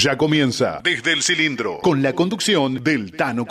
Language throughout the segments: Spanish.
Ya comienza desde el cilindro. con la conducción del Tano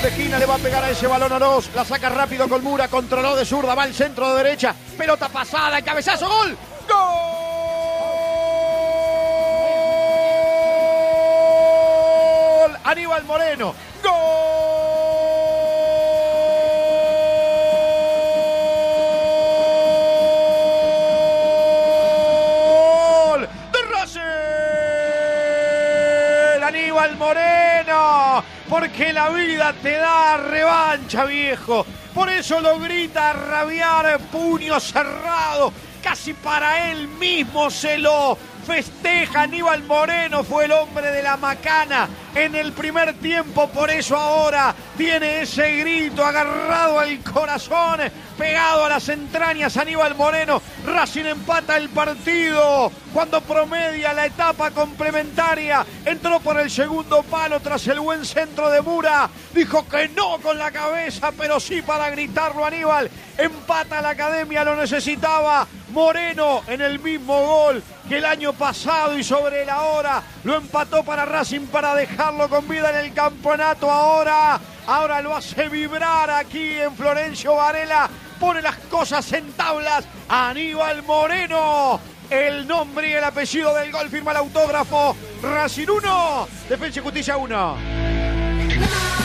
Cochemiglio. ese balón Oroz, la saca rápido con Mura, controló de zurda, va al centro de derecha, pelota pasada, cabezazo, gol. ¡Gol! Aníbal Moreno, porque la vida te da revancha, viejo. Por eso lo grita a rabiar, puño cerrado, casi para él mismo se lo festeja Aníbal Moreno, fue el hombre de la macana en el primer tiempo, por eso ahora tiene ese grito agarrado al corazón, pegado a las entrañas. Aníbal Moreno, Racing empata el partido. Cuando promedia la etapa complementaria, entró por el segundo palo tras el buen centro de Mura, dijo que no con la cabeza, pero sí para gritarlo Aníbal, empata la academia, lo necesitaba, Moreno en el mismo gol que el año pasado y sobre la hora lo empató para Racing para dejarlo con vida en el campeonato ahora. Ahora lo hace vibrar aquí en Florencio Varela. Pone las cosas en tablas. Aníbal Moreno. El nombre y el apellido del gol firma el autógrafo. Racing 1, Defensa y Justicia 1.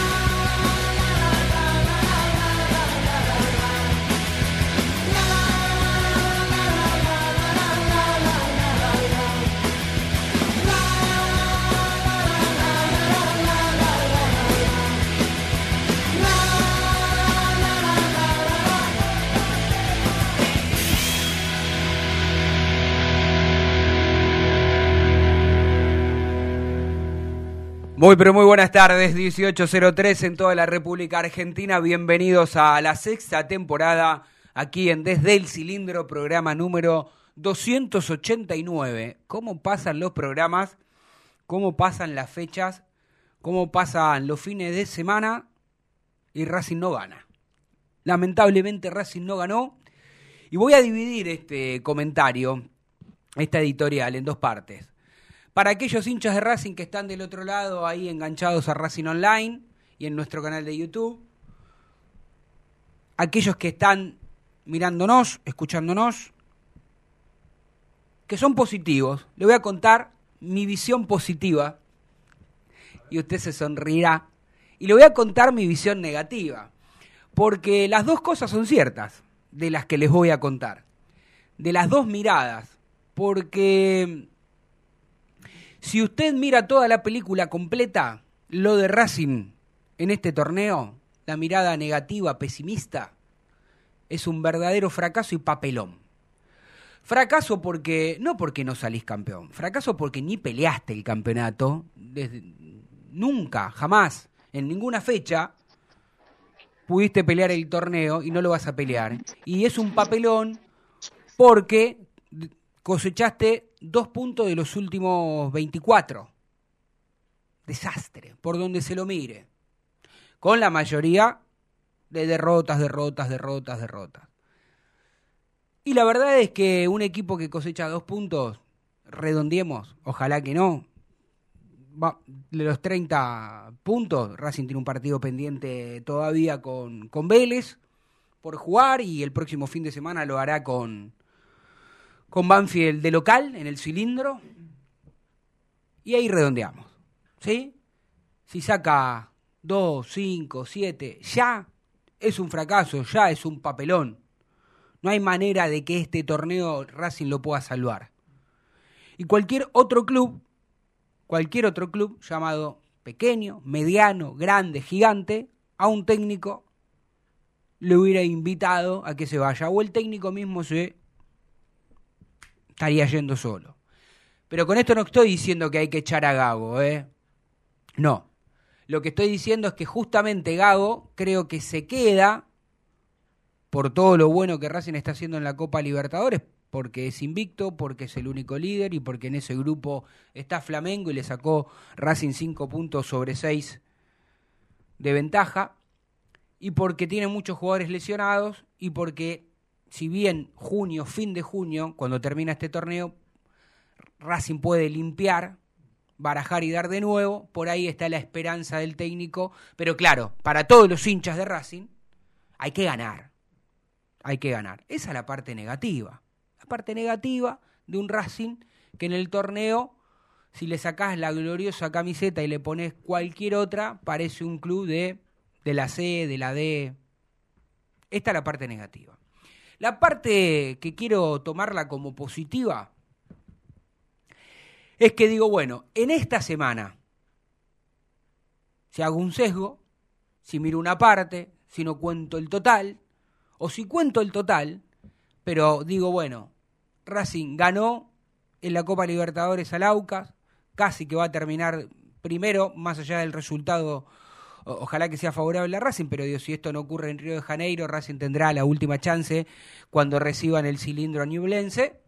Muy pero muy buenas tardes, 1803 en toda la República Argentina. Bienvenidos a la sexta temporada aquí en Desde el Cilindro, programa número 289. ¿Cómo pasan los programas? ¿Cómo pasan las fechas? ¿Cómo pasan los fines de semana? Y Racing no gana. Lamentablemente Racing no ganó. Y voy a dividir este comentario, esta editorial, en dos partes. Para aquellos hinchas de Racing que están del otro lado, ahí enganchados a Racing Online y en nuestro canal de YouTube. Aquellos que están mirándonos, escuchándonos, que son positivos. Le voy a contar mi visión positiva y usted se sonreirá. Y le voy a contar mi visión negativa. Porque las dos cosas son ciertas de las que les voy a contar. De las dos miradas. Porque si usted mira toda la película completa, lo de Racing en este torneo, la mirada negativa, pesimista, es un verdadero fracaso y papelón. Fracaso porque, no porque no salís campeón, fracaso porque ni peleaste el campeonato, nunca, jamás, en ninguna fecha, pudiste pelear el torneo y no lo vas a pelear. Y es un papelón porque cosechaste dos puntos de los últimos 24. Desastre, por donde se lo mire. Con la mayoría de derrotas, derrotas, derrotas, derrotas. Y la verdad es que un equipo que cosecha dos puntos, redondiemos, ojalá que no. de los 30 puntos, Racing tiene un partido pendiente todavía con, con Vélez por jugar y el próximo fin de semana lo hará con, con Banfield de local en el cilindro. y ahí redondeamos. ¿Sí? Si saca 2, 5, 7, ya es un fracaso, ya es un papelón. No hay manera de que este torneo Racing lo pueda salvar. Y cualquier otro club, cualquier otro club llamado pequeño, mediano, grande, gigante, a un técnico le hubiera invitado a que se vaya. O el técnico mismo se estaría yendo solo. Pero con esto no estoy diciendo que hay que echar a Gago, ¿eh? No. Lo que estoy diciendo es que justamente Gago creo que se queda por todo lo bueno que Racing está haciendo en la Copa Libertadores, porque es invicto, porque es el único líder y porque en ese grupo está Flamengo y le sacó Racing 5 puntos sobre 6 de ventaja, y porque tiene muchos jugadores lesionados y porque si bien junio, fin de junio, cuando termina este torneo, Racing puede limpiar, barajar y dar de nuevo, por ahí está la esperanza del técnico, pero claro, para todos los hinchas de Racing hay que ganar, hay que ganar. Esa es la parte negativa, la parte negativa de un Racing que en el torneo, si le sacás la gloriosa camiseta y le pones cualquier otra, parece un club de, de la C, de la D. Esta es la parte negativa. La parte que quiero tomarla como positiva es que digo, bueno, en esta semana, si hago un sesgo, si miro una parte, si no cuento el total, o si cuento el total, pero digo, bueno, Racing ganó en la Copa Libertadores al Aucas, casi que va a terminar primero, más allá del resultado, ojalá que sea favorable a Racing, pero si esto no ocurre en Río de Janeiro, Racing tendrá la última chance cuando reciban el cilindro a Ñublense.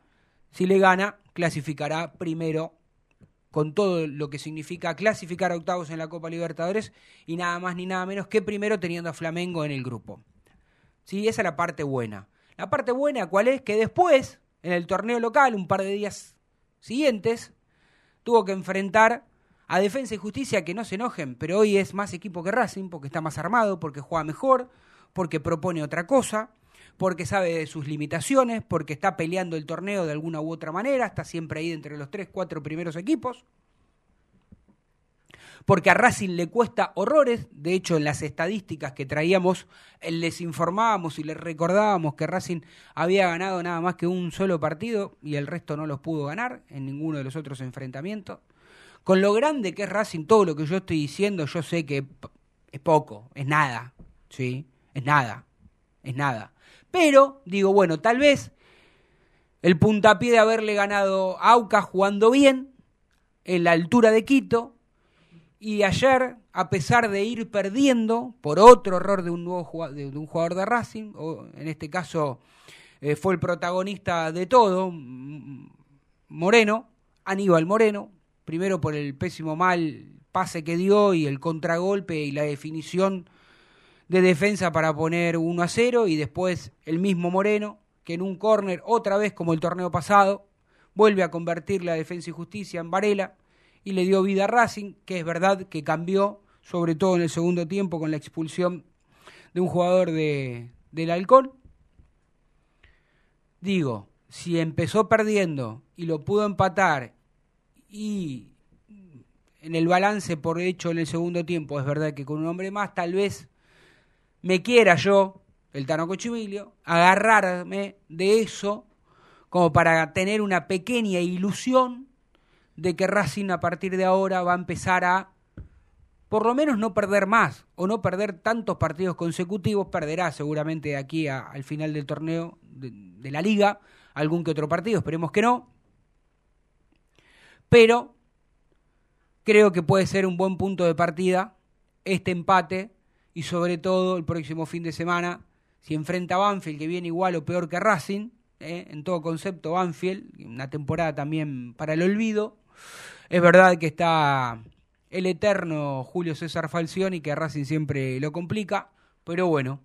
Si le gana, clasificará primero con todo lo que significa clasificar a octavos en la Copa Libertadores y nada más ni nada menos que primero teniendo a Flamengo en el grupo. ¿Sí? Esa es la parte buena. La parte buena, ¿cuál es? Que después, en el torneo local, un par de días siguientes, tuvo que enfrentar a Defensa y Justicia, que no se enojen, pero hoy es más equipo que Racing, porque está más armado, porque juega mejor, porque propone otra cosa, porque sabe de sus limitaciones, porque está peleando el torneo de alguna u otra manera, está siempre ahí entre los tres, cuatro primeros equipos. Porque a Racing le cuesta horrores, de hecho en las estadísticas que traíamos eh, les informábamos y les recordábamos que Racing había ganado nada más que un solo partido y el resto no los pudo ganar en ninguno de los otros enfrentamientos. Con lo grande que es Racing, todo lo que yo estoy diciendo, yo sé que es poco, es nada, ¿sí? Es nada, es nada. Pero digo, bueno, tal vez el puntapié de haberle ganado a Auca jugando bien en la altura de Quito y ayer, a pesar de ir perdiendo por otro error de un nuevo jugador, de, un jugador de Racing, o en este caso eh, fue el protagonista de todo, Moreno, Aníbal Moreno, primero por el pésimo mal pase que dio y el contragolpe y la definición de defensa para poner 1 a 0 y después el mismo Moreno, que en un córner, otra vez como el torneo pasado, vuelve a convertir la defensa y justicia en Varela y le dio vida a Racing, que es verdad que cambió, sobre todo en el segundo tiempo con la expulsión de un jugador de, del Halcón. Digo, si empezó perdiendo y lo pudo empatar y en el balance por hecho en el segundo tiempo, es verdad que con un hombre más, tal vez me quiera yo, el Tano Cochimilio, agarrarme de eso como para tener una pequeña ilusión de que Racing a partir de ahora va a empezar a por lo menos no perder más o no perder tantos partidos consecutivos, perderá seguramente de aquí al final del torneo de la liga algún que otro partido, esperemos que no. Pero creo que puede ser un buen punto de partida este empate y sobre todo el próximo fin de semana, si enfrenta a Banfield, que viene igual o peor que Racing, ¿eh? en todo concepto Banfield, una temporada también para el olvido. Es verdad que está el eterno Julio César Falcioni, que Racing siempre lo complica, pero bueno,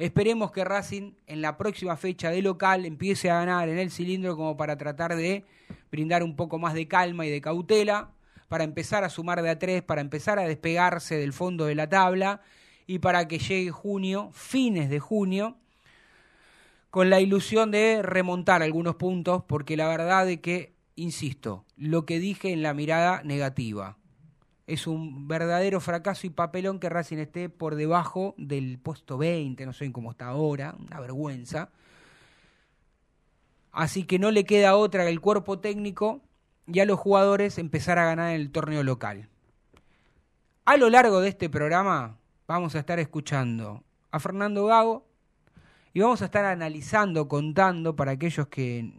esperemos que Racing en la próxima fecha de local empiece a ganar en el cilindro como para tratar de brindar un poco más de calma y de cautela, para empezar a sumar de a tres, para empezar a despegarse del fondo de la tabla y para que llegue junio, fines de junio, con la ilusión de remontar algunos puntos, porque la verdad es que insisto, lo que dije en la mirada negativa. Es un verdadero fracaso y papelón que Racing esté por debajo del puesto 20, no sé cómo está ahora, una vergüenza. Así que no le queda otra que el cuerpo técnico y a los jugadores empezar a ganar en el torneo local. A lo largo de este programa vamos a estar escuchando a Fernando Gago y vamos a estar analizando, contando para aquellos que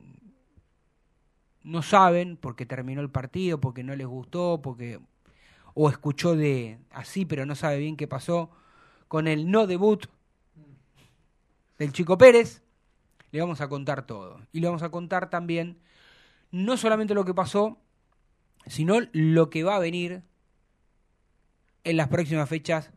no saben porque terminó el partido, porque no les gustó, porque o escuchó de así pero no sabe bien qué pasó con el no debut del Chico Pérez, le vamos a contar todo. Y le vamos a contar también no solamente lo que pasó, sino lo que va a venir en las próximas fechas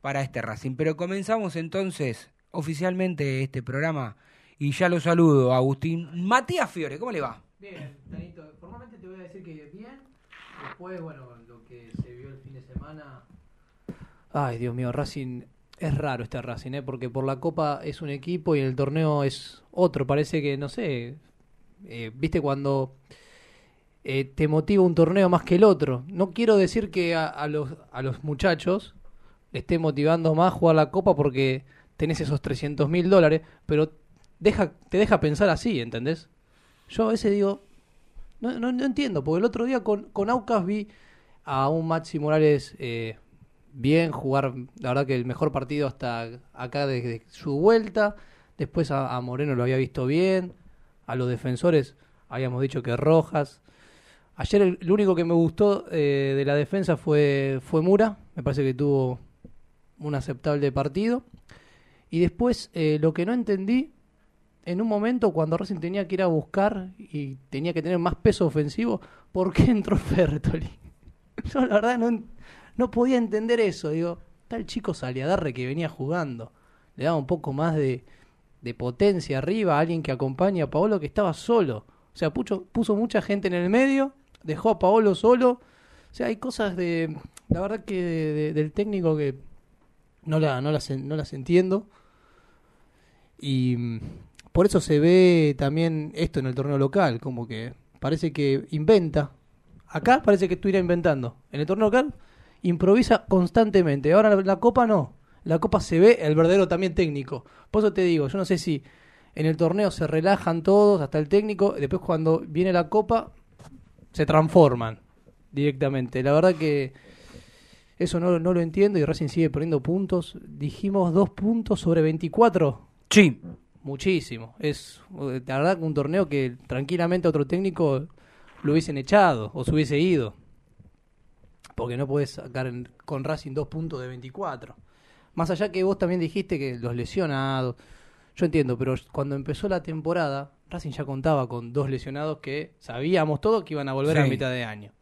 para este Racing. Pero comenzamos entonces oficialmente este programa y ya lo saludo, Agustín. Matías Fiore, ¿cómo le va? Bien, Danito, formalmente te voy a decir que bien. Después, bueno, lo que se vio el fin de semana. Ay, Dios mío, Racing. Es raro este Racing, ¿eh? porque por la Copa es un equipo y el torneo es otro. Parece que, no sé, eh, viste cuando eh, te motiva un torneo más que el otro. No quiero decir que a, los, a los muchachos esté motivando más jugar la Copa porque tenés esos 300 mil dólares, pero te deja pensar así, ¿entendés? Yo a veces digo, no, no, no entiendo, porque el otro día con, con Aucas vi a un Maxi Morales eh, bien jugar, la verdad que el mejor partido hasta acá desde su vuelta, después a, Moreno lo había visto bien, a los defensores habíamos dicho que Rojas. Ayer el, el único que me gustó eh, de la defensa fue, fue Mura, me parece que tuvo un aceptable partido. Y después eh, lo que no entendí, en un momento cuando Racing tenía que ir a buscar y tenía que tener más peso ofensivo, ¿por qué entró Fertoli? Yo la verdad no, no podía entender eso. Digo, tal chico Saliadarre que venía jugando, le daba un poco más de, de potencia arriba, alguien que acompaña a Paolo que estaba solo. O sea, puso, puso mucha gente en el medio, dejó a Paolo solo. O sea, hay cosas de, la verdad que de- de- del técnico que no, la, no, no las entiendo. Y mm, por eso se ve también esto en el torneo local, como que parece que inventa. Acá parece que estuviera inventando. En el torneo local improvisa constantemente. Ahora la, la copa no. La copa se ve el verdadero también técnico. Por eso te digo, yo no sé si en el torneo se relajan todos, hasta el técnico, y después cuando viene la copa se transforman directamente. La verdad que eso no, no lo entiendo y Racing sigue perdiendo puntos. Dijimos dos puntos sobre 24. Sí, Muchísimo. Es la verdad que un torneo que tranquilamente otro técnico lo hubiesen echado o se hubiese ido. Porque no podés sacar en- con Racing dos puntos de 24. Más allá que vos también dijiste que los lesionados. Yo entiendo, pero cuando empezó la temporada, Racing ya contaba con dos lesionados que sabíamos todos que iban a volver a mitad de año.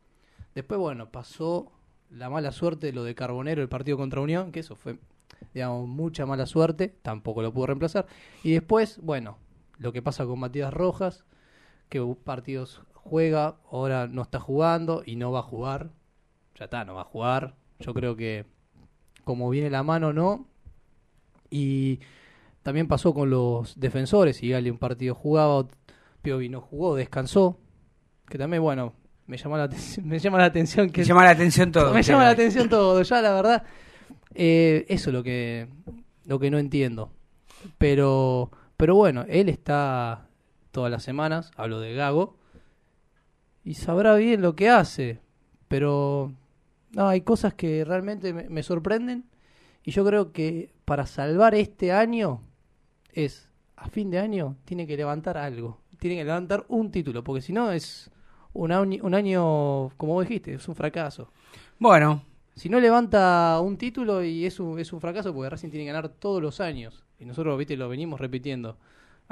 Después, bueno, pasó la mala suerte de lo de Carbonero, el partido contra Unión, que eso fue, digamos, mucha mala suerte, tampoco lo pudo reemplazar. Y después, bueno, lo que pasa con Matías Rojas, que partidos juega, ahora no está jugando y no va a jugar. Ya está, no va a jugar. Yo creo que como viene la mano, no. Y también pasó con los defensores. Y un partido jugaba, Piovi no jugó, descansó. Que también, bueno, me llama la, atención- me llama la atención que me llama la atención todo. me llama la atención todo. Ya, la verdad, eh, eso es lo que, lo que no entiendo. Pero, pero bueno, él está todas las semanas, hablo de Gago, y sabrá bien lo que hace. Pero no, hay cosas que realmente me, me sorprenden. Y yo creo que para salvar este año es, a fin de año, tiene que levantar algo. Tiene que levantar un título, porque si no es un año, un año, como vos dijiste, es un fracaso. Bueno, Si no levanta un título y es un, es un fracaso porque Racing tiene que ganar todos los años. Y nosotros, viste, lo venimos repitiendo.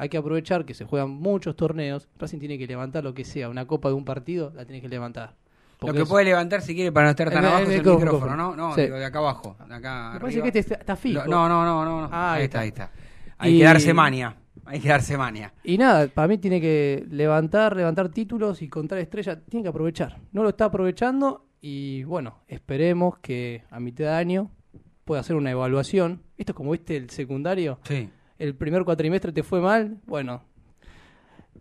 Hay que aprovechar que se juegan muchos torneos. Racing tiene que levantar lo que sea. Una copa de un partido la tiene que levantar. lo que es- puede levantar si quiere para no estar tan El- el abajo es el micrófono. micrófono, ¿no? No, Sí. digo, de acá abajo, de acá Me parece que este está, está fijo. No, no, no, no. no. Ah, ahí ahí está, está. ahí está. Hay Y- que darse mania. Hay que darse mania. Y nada, para mí tiene que levantar, levantar títulos y contar estrellas. Tiene que aprovechar. No lo está aprovechando y bueno, esperemos que a mitad de año pueda hacer una evaluación. Esto es como viste el secundario. Sí. El primer cuatrimestre te fue mal, bueno,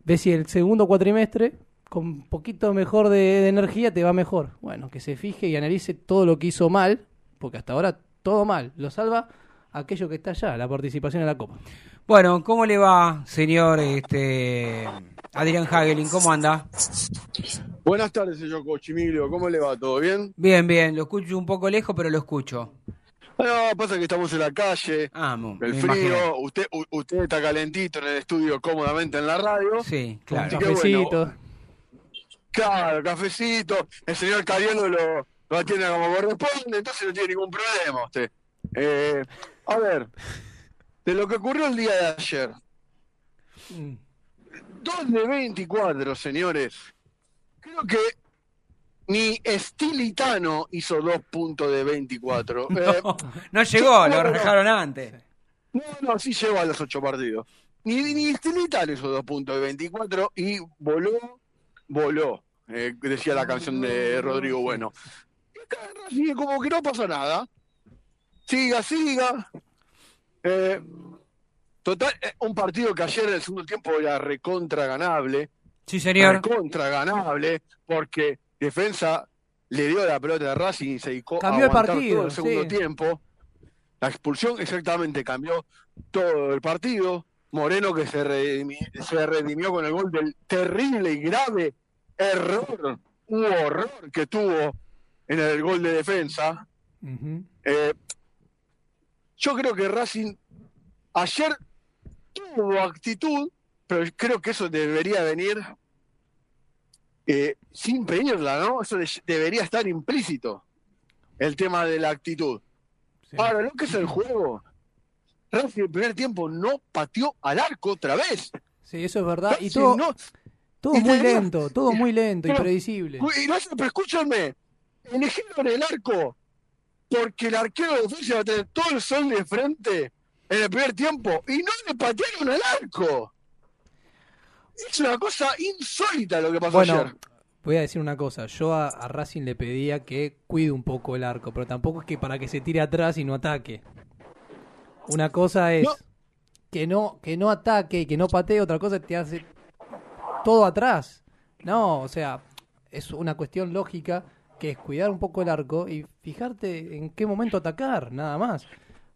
ves si el segundo cuatrimestre con un poquito mejor de, de energía te va mejor. Bueno, que se fije y analice todo lo que hizo mal, porque hasta ahora todo mal. Lo salva aquello que está allá, la participación en la Copa. Bueno, ¿cómo le va, señor este, Adrián Hagelin? ¿Cómo anda? Buenas tardes, señor Cochimilio. ¿Cómo le va? ¿Todo bien? Bien, bien. Lo escucho un poco lejos, pero lo escucho. No, pasa que estamos en la calle, Ah, el frío, usted usted está calentito en el estudio cómodamente en la radio. Sí, claro. cafecito. bueno. Claro, cafecito, el señor Cariolo lo, lo atiende como corresponde, entonces no tiene ningún problema usted. Eh, a ver, de lo que ocurrió el día de ayer, Mm. 2 de 24, señores. Creo que ni Estilitano hizo dos puntos de 24. Eh, No, llegó, lo no. dejaron antes. No, no, sí llegó a los ocho partidos. Ni, ni Estilitano hizo dos puntos de 24 y voló, voló, eh, decía la canción de Rodrigo Bueno. Y acá como que no pasa nada. Siga, siga. Eh, total, un partido que ayer en el segundo tiempo era recontra ganable. Sí, señor. Recontra ganable, porque defensa le dio la pelota de Racing y se dedicó Cambió a el partido, todo el segundo sí. tiempo. La expulsión exactamente cambió todo el partido. Moreno que se redimió, se redimió con el gol del terrible y grave error, un horror que tuvo en el gol de defensa. Eh, yo creo que Racing ayer tuvo actitud, pero creo que eso debería venir eh, sin pedirla, ¿no? Eso de- debería estar implícito, el tema de la actitud. Sí. Ahora, lo que es el juego, Racing el primer tiempo no pateó al arco otra vez. Sí, eso es verdad. Y todo, no- todo y muy lento, todo muy lento y Pero- predecible. y no, pero escúchame, eligieron el arco porque el arquero de defensa va a tener todo el sol de frente en el primer tiempo y no le patearon al arco. Es una cosa insólita lo que pasó Bueno, ayer. voy a decir una cosa. Yo a, a Racing le pedía que cuide un poco el arco, pero tampoco es que para que se tire atrás y no ataque. Una cosa es No. que no que no ataque y que no patee, otra cosa es que te hace todo atrás. No, o sea, es una cuestión lógica que es cuidar un poco el arco y fijarte en qué momento atacar, nada más.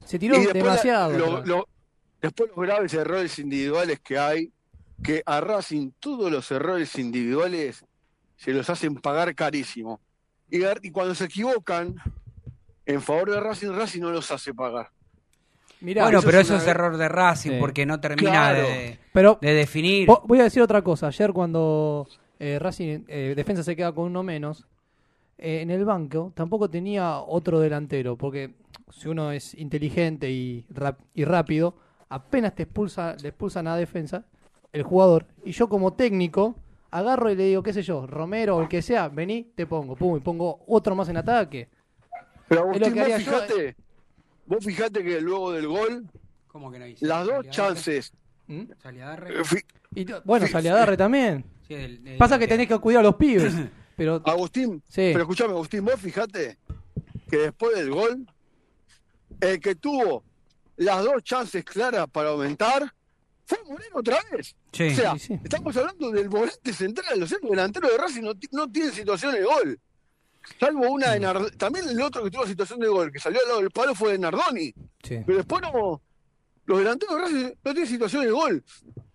Se tiró la- demasiado. lo- atrás. lo- después los graves errores individuales que hay, que a Racing todos los errores individuales se los hacen pagar carísimo. Y, cuando se equivocan en favor de Racing, Racing no los hace pagar. Mirá, bueno, eso pero es eso una- es error de Racing Sí. porque no termina Claro. de, pero de definir. Vo- Voy a decir otra cosa. Ayer cuando eh, Racing eh, defensa se queda con uno menos, eh, en el banco tampoco tenía otro delantero, porque si uno es inteligente y, rap- y rápido, apenas te expulsa, le expulsan a defensa el jugador. Y yo como técnico agarro y le digo, qué sé yo, Romero o el que sea, vení, te pongo, pum, y pongo otro más en ataque. Pero Es lo Agustín, que vos yo, fijate, vos fijate que luego del gol, ¿Cómo que no hice? las dos Saliadarre. chances. ¿Mm? Saliadarre. eh, Y, bueno, Sí, sale a darle también. Sí, el- el- Pasa que tenés que cuidar a los pibes. Pero Agustín, Sí. pero escuchame, Agustín, vos fijate que después del gol, el que tuvo las dos chances claras para aumentar fue Moreno otra vez. Sí. O sea, Sí, sí. estamos hablando del volante central, los centros delanteros de Racing no, no tienen situación de gol. Salvo una de Mm. Nardoni. También el otro que tuvo situación de gol, que salió al lado del palo, fue de Nardoni. sí. Pero después no. Los delanteros de Racing no tienen situación de gol.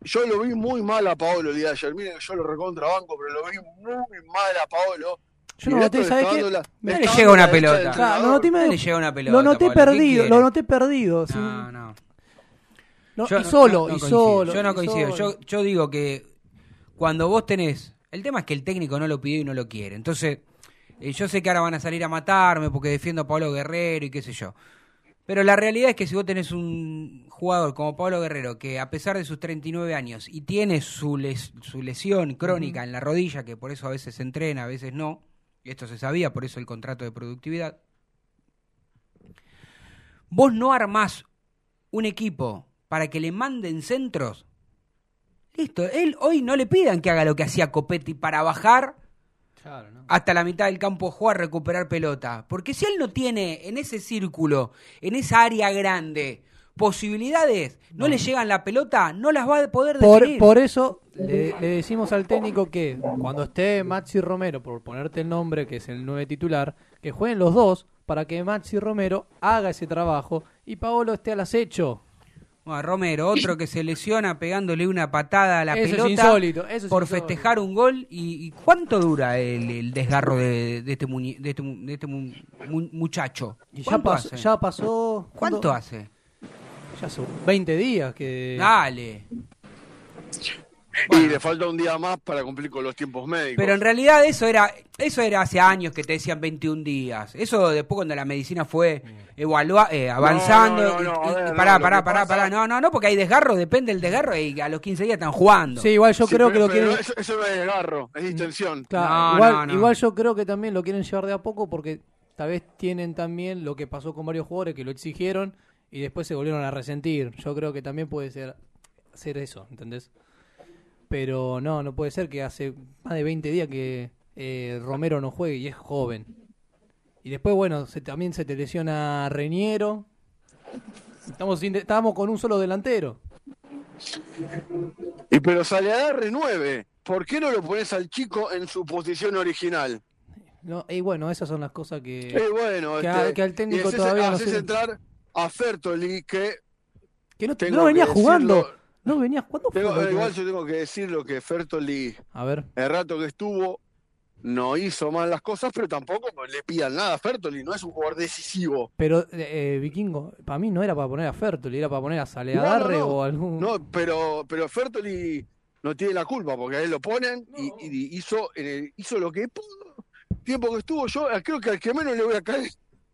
Yo lo vi muy mal a Paolo el día de ayer. Miren que yo lo recontrabanco, pero lo vi muy mal a Paolo. Yo no el noté, ¿sabes qué? la- No está le llega una pelota. Claro, lo noté, No medio- le llega una pelota. lo noté Pablo, ¿qué perdido, lo noté perdido. sí. No, no. No, Yo y solo, y solo. Yo no coincido. yo digo que cuando vos tenés. El tema es que el técnico no lo pidió y no lo quiere. Entonces, eh, yo sé que ahora van a salir a matarme porque defiendo a Pablo Guerrero y qué sé yo. Pero la realidad es que si vos tenés un jugador como Pablo Guerrero, que a pesar de sus 39 años y tiene su, les- su lesión crónica en la rodilla, que por eso a veces se entrena, a veces no, y esto se sabía, por eso el contrato de productividad, vos no armás un equipo para que le manden centros, listo, él hoy no le pidan que haga lo que hacía Copetti para bajar Claro, ¿no? hasta la mitad del campo jugar, recuperar pelota. Porque si él no tiene en ese círculo, en esa área grande, posibilidades, no, le llegan la pelota, no las va a poder Por, definir. por eso le, le decimos al técnico que cuando esté Maxi Romero, por ponerte el nombre, que es el nueve titular, que jueguen los dos para que Maxi Romero haga ese trabajo y Paolo esté al acecho. Bueno, Romero, otro que se lesiona pegándole una patada a la Eso es pelota insólito, eso es por insólito. festejar un gol. ¿Y, y cuánto dura el, el desgarro de, de este, muñe- de este, de este mu- mu- muchacho? Y ya, ¿Cuánto pasó, hace? ya pasó. ¿Cuánto hace? Ya son 20 días que. Dale. Y le falta un día más para cumplir con los tiempos médicos. Pero en realidad eso era eso era hace años que te decían 21 días. Eso después cuando la medicina fue evalua eh, avanzando. no, no, no, y- a ver, y no, pará, pará, pará, pasa- pará. No, no, no, porque hay desgarro, depende del desgarro y a los 15 días están jugando. Sí, igual yo Sí, creo pero- que lo quieren. Eso, eso no es desgarro, es distensión. Claro, No, igual, no, no. igual yo creo que también lo quieren llevar de a poco porque tal vez tienen también lo que pasó con varios jugadores que lo exigieron y después se volvieron a resentir. Yo creo que también puede ser, ser eso, ¿entendés? Pero no, no puede ser que hace más de 20 días que eh, Romero no juegue y es joven. Y después, bueno, se, también se te lesiona Reñero. Estamos, sin estábamos con un solo delantero. Y pero sale a dar renueve. ¿Por qué no lo pones al chico en su posición original? No, y bueno, esas son las cosas que... Bueno, que, este, a- que al técnico y haces- todavía no haces se... entrar a Fertoli, que Que no, no venía jugando. No venía jugando. tengo- igual yo tengo que decir lo que Fertoli, A ver. el rato que estuvo, no hizo mal las cosas, pero tampoco le pidan nada a Fertoli, no es un jugador decisivo. Pero, eh, eh, Vikingo, para mí no era para poner a Fertoli, era para poner a Saleadarre no, no. o algún. No, pero, pero Fertoli no tiene la culpa, porque a él lo ponen y, y hizo, eh, hizo lo que pudo. Tiempo que estuvo yo, eh, creo que al que menos le voy a caer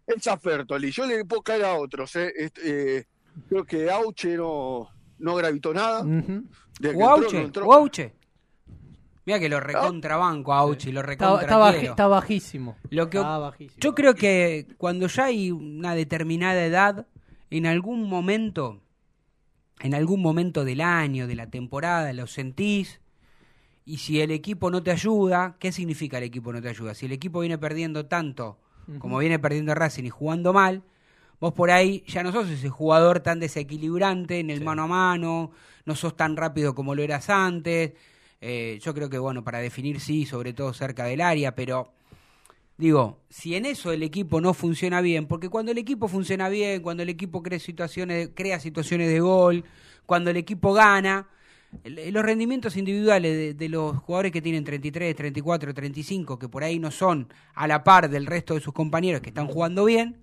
es a Fertoli. Yo le puedo caer a otros. eh. Este, eh, creo que Auche no, no gravitó nada. Ujú. Desde que. Mira que lo recontrabanco a Auche, lo Está, recontra está bajísimo. Lo que- Está bajísimo. Yo creo que cuando ya hay una determinada edad, en algún momento, en algún momento del año, de la temporada, lo sentís. Y si el equipo no te ayuda, ¿qué significa el equipo no te ayuda? Si el equipo viene perdiendo tanto como viene perdiendo Racing y jugando mal, vos por ahí ya no sos ese jugador tan desequilibrante en el mano a mano, no sos tan rápido como lo eras antes. Eh, yo creo que, bueno, para definir sí, sobre todo cerca del área, pero Digo, si en eso el equipo no funciona bien, porque cuando el equipo funciona bien, cuando el equipo crea situaciones, crea situaciones de gol, cuando el equipo gana, el- los rendimientos individuales de, de los jugadores que tienen 33, 34, 35, que por ahí no son a la par del resto de sus compañeros que están jugando bien,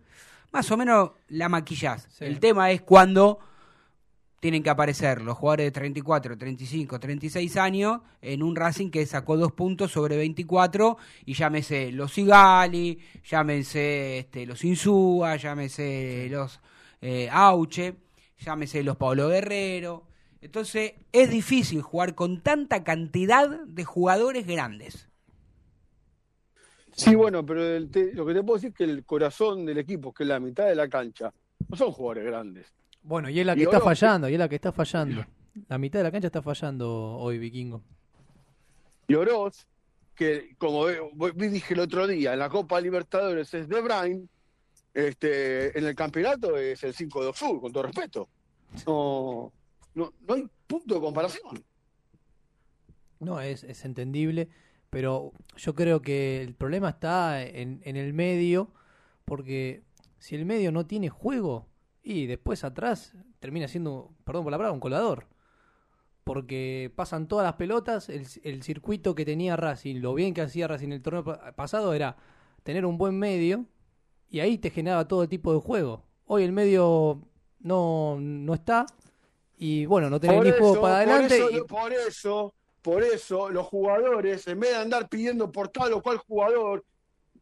más o menos la maquillás. Sí. El tema es cuando tienen que aparecer los jugadores de 34, 35, 36 años en un Racing que sacó dos puntos sobre 24 y llámese los Sigali, llámese este, los Insúa, llámese los eh, Auche, llámese los Pablo Guerrero. Entonces es difícil jugar con tanta cantidad de jugadores grandes. Sí, bueno, pero el te- lo que te puedo decir es que el corazón del equipo, que es la mitad de la cancha, no son jugadores grandes. Bueno, y es la que Y está ahora- fallando, y es la que está fallando. La mitad de la cancha está fallando hoy, Vikingo. Y Oroz, que como dije el otro día, en la Copa Libertadores es De Bruyne, este, en el campeonato es el 5 de Sur, con todo respeto. No, no, no hay punto de comparación. No, es, es entendible, pero yo creo que el problema está en, en el medio, porque si el medio no tiene juego, y después atrás termina siendo, perdón por la palabra, un colador. Porque pasan todas las pelotas, el, el circuito que tenía Racing, lo bien que hacía Racing el torneo pa- pasado era tener un buen medio, y ahí te generaba todo tipo de juego. Hoy el medio no, no está, y bueno, no tenés Por ni juego para por adelante. eso, y- por eso, por eso, los jugadores, en vez de andar pidiendo por tal o cual jugador,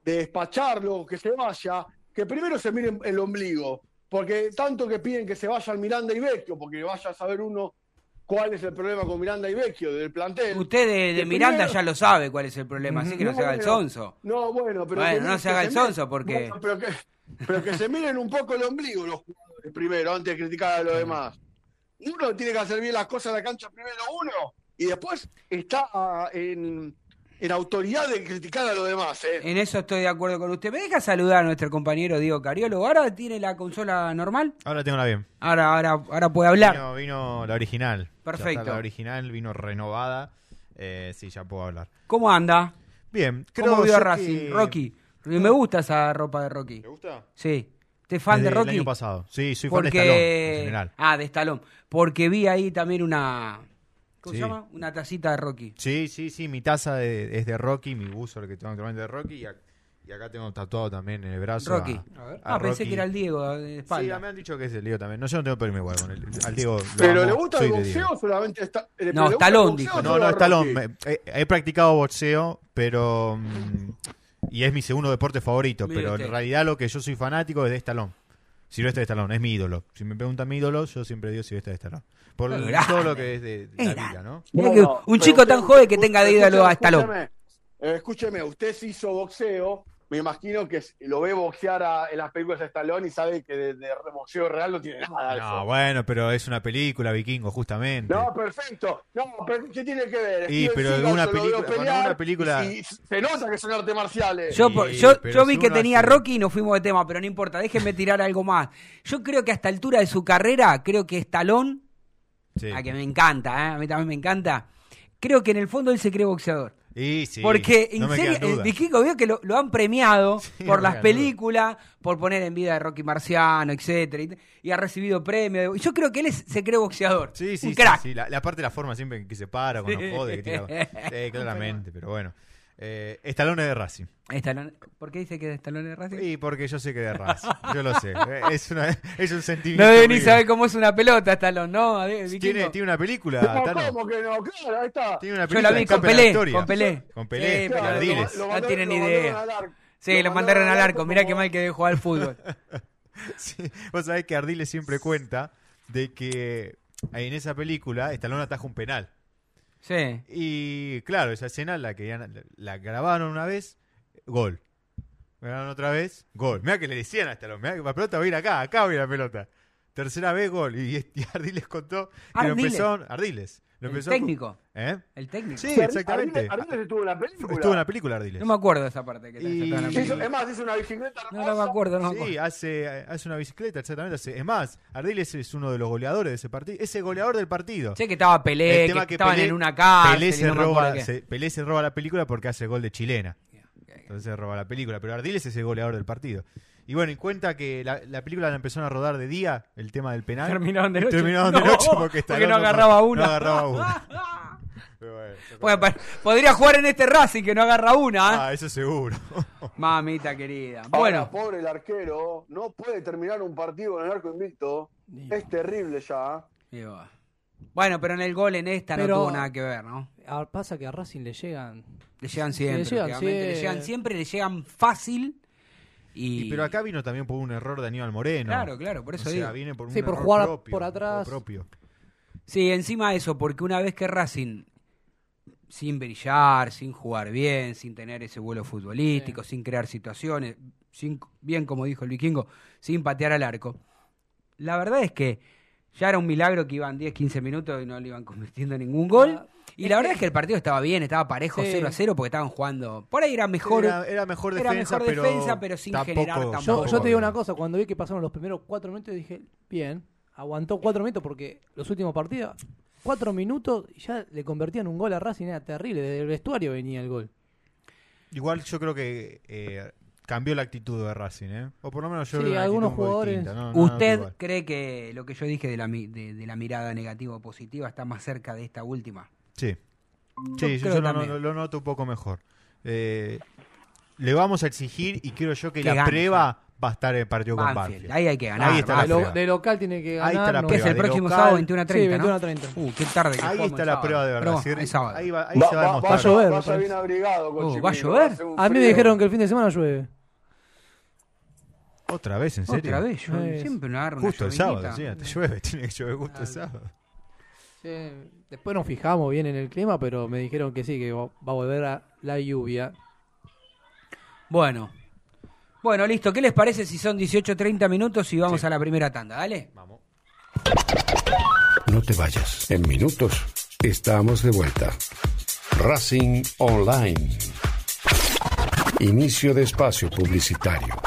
de despacharlo, que se vaya, que primero se miren el ombligo. Porque tanto que piden que se vayan Miranda y Vecchio, porque vaya a saber uno cuál es el problema con Miranda y Vecchio del plantel. Usted de, Miranda primero- ya lo sabe cuál es el problema, así que no, se haga el sonso. No, bueno, pero. Bueno, que- no se haga el miren- sonso, porque- Bueno, pero, que, pero que se miren un poco el ombligo los jugadores primero, antes de criticar a los demás. Uno tiene que hacer bien las cosas en la cancha primero uno, y después está ah, en, en autoridad de criticar a los demás, ¿eh? En eso estoy de acuerdo con usted. ¿Me deja saludar a nuestro compañero Diego Cariolo? ¿Ahora tiene la consola normal? Ahora tengo la bien. Ahora, ahora, ahora puede hablar. Vino, vino la original. Perfecto. la original vino renovada. Eh, sí, ya puedo hablar. ¿Cómo anda? Bien, creo ¿Cómo vio a Racing? que- Rocky. Me gusta esa ropa de Rocky. ¿Te gusta? Sí. ¿Usted es fan Desde de Rocky? El año pasado. Sí, soy fan de. Stallone, en general. Ah, de Stallone. Porque vi ahí también una... ¿Cómo Sí. se llama? Una tacita de Rocky. Sí, sí, sí. Mi taza de- es de Rocky, mi buzo el que tengo actualmente de Rocky. Y, ac- y acá tengo tatuado también en el brazo. Rocky. a- A ver. a Ah, pensé Rocky. que era el Diego de Sí, espalda. me han dicho que es el Diego también. No, yo no tengo problema igual con el, al Diego. ¿Pero amo, le gusta el de boxeo o solamente está. eh, pero No, el Stallone dijo. No, no, el Stallone. Me- he, he practicado boxeo, pero. mm, y es mi segundo deporte favorito. Mire pero usted. en realidad lo que yo soy fanático es de Stallone. Silvestre de Stallone, es mi ídolo. Si me preguntan mi ídolo, yo siempre digo Silvestre de Stallone. Por grande. todo lo que es de, de la vida, ¿no? Bueno, que un chico usted- tan joven que tenga de ídolo a escúcheme, Stallone. eh, escúcheme, usted se hizo boxeo. Me imagino que lo ve boxear a- en las películas de Stallone y sabe que de, de boxeo real no tiene nada. No, eso. bueno, pero es una película, vikingo, justamente. No, perfecto. No, pero ¿qué tiene que ver? Y, pero Seagal una película- pelear una película- y se nota que son artes marciales. Yo, Sí, yo, yo si vi que tenía hace- Rocky y nos fuimos de tema, pero no importa, déjenme tirar algo más. Yo creo que a esta altura de su carrera, creo que Stallone, Sí. a que me encanta, ¿eh? a mí también me encanta, creo que en el fondo él se cree boxeador. Y sí, Porque no en me serio. Vikingo vio que lo, lo han premiado Sí, por no las películas, por poner en vida de Rocky Marciano, etcétera, y, y ha recibido premios. Y yo creo que él es- se cree boxeador. Sí, sí, un sí, crack. sí. La, la parte de la forma siempre que se para, cuando Sí. jode, que tira. Sí, claramente, pero bueno. Eh, Stallone es de Racing. Stallone- ¿Por qué dice que es Stallone de Racing? Y porque yo sé que es de Racing. Yo lo sé. Es, una, es un sentimiento. No debe ni saber cómo es una pelota, Stallone, ¿no? Tiene, tiene una película, No. ¿Cómo que no? Claro, ahí está. Tiene una Yo película la vi con Pelé, con Pelé. Con Pelé, Sí, Ardiles. lo- lo No mandaron- tienen ni mandaron idea. Sí, lo mandaron al arco. Mirá qué mal que dejó al fútbol. Sí, Vos sabés que Ardiles siempre cuenta de que en esa película Stallone ataja un penal. Sí. Y claro, esa escena la, que ya- la grabaron una vez, gol. Grabaron otra vez, gol. Mira que le decían a Stallone, mirá que la pelota va a ir acá, acá va a ir la pelota. Tercera vez, gol. Y, y Ardiles contó que Ardiles. empezó... Ardiles. Lo El técnico. ¿Eh? El técnico. Sí, exactamente. Ardiles estuvo en la película. Estuvo en la película Ardiles. No me acuerdo de esa parte que Y- en la Hizo- película. es más, hizo una bicicleta No, hermosa. no me acuerdo, no me Sí, acuerdo. hace, hace una bicicleta, exactamente. hace- es más, Ardiles es uno de los goleadores de ese partido. Ese goleador del partido. Sé que estaba Pelé, El tema que, estaban Pelé- en una casa. Pelé, se no roba, acuerdo qué. se- Pelé se roba la película porque hace gol de chilena. Entonces se roba la película. Pero Ardiles es el goleador del partido. Y bueno, y cuenta que la, la película la empezaron a rodar de día, el tema del penal. Terminaron de noche. Terminaron de No, noche porque, porque no agarraba una. No agarraba una. Pero bueno, eso Bueno, pa- podría jugar en este Racing que no agarra una. ¿eh? Ah, eso seguro. Mamita querida. Ahora, Bueno, pobre el arquero, no puede terminar un partido con el arco invicto. Es terrible ya. y va. bueno, pero en el gol en esta Pero- no tuvo nada que ver, ¿no? Ahora pasa que a Racing le llegan. Le llegan siempre, Le llegan, sí. le llegan siempre, le llegan fácil. Y, Y, pero acá vino también por un error de Aníbal Moreno. Claro, claro, por eso o sea, digo. viene por un Sí, por error jugar propio, por atrás. propio. Sí, encima de eso, porque una vez que Racing, sin brillar, sin jugar bien, sin tener ese vuelo futbolístico, sin crear situaciones, sin, bien como dijo el vikingo, sin patear al arco, la verdad es que ya era un milagro que iban 10, 15 minutos y no le iban convirtiendo ningún gol. Y es la verdad que- es que el partido estaba bien, estaba parejo Sí. 0 a 0 porque estaban jugando. Por ahí era mejor. era, era mejor era defensa, mejor pero, defensa, pero sin tampoco- generar Yo, tampoco. yo te digo una cosa, cuando vi que pasaron los primeros cuatro minutos dije, bien, aguantó cuatro minutos porque los últimos partidos, cuatro minutos y ya le convertían un gol a Racing, era terrible, desde el vestuario venía el gol. Igual yo creo que eh, cambió la actitud de Racing, ¿eh? O por lo menos yo Sí, algunos jugadores- distinta, ¿no? No, no ¿Usted cree que lo que yo dije de la, mi- de, de la mirada negativa o positiva está más cerca de esta última? Sí. Yo Sí, yo, lo, lo- noto un poco mejor. Eh, le vamos a exigir y creo yo que, Que la gane, prueba va a estar en el partido con Banfield. Ahí hay que ganar. Ahí está la De, lo- local tiene que ganar. Ahí está la no- que es el de próximo local. sábado 21 a Sí, 30, 21 ¿no? a 30. Uh, qué tarde que Ahí está la sábado. prueba de verdad. Pero Si- bueno, es sábado. ahí va- ahí Va, se va a va- vaya- llover, bien abrigado, ¿va a llover? un A mí me dijeron que el fin de semana llueve. Otra vez, ¿en serio? Otra vez, Eh, siempre Justo el sábado, sí, te llueve, tiene que llover justo el sábado. Sí, después nos fijamos bien en el clima, pero me dijeron que sí, que va a volver a la lluvia. Bueno. Bueno, listo. ¿Qué les parece si son 18 30 minutos y vamos a la primera tanda? Dale. Vamos. No te vayas. En minutos estamos de vuelta. Racing Online. Inicio de espacio publicitario.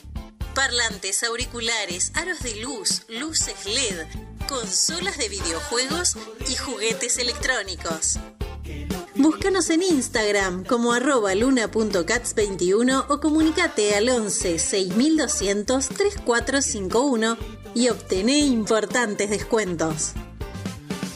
Parlantes, auriculares, aros de luz, luces LED, consolas de videojuegos y juguetes electrónicos. Búscanos en Instagram como arroba luna.cats21 o comunicate al 11 6200 3451 y obtené importantes descuentos.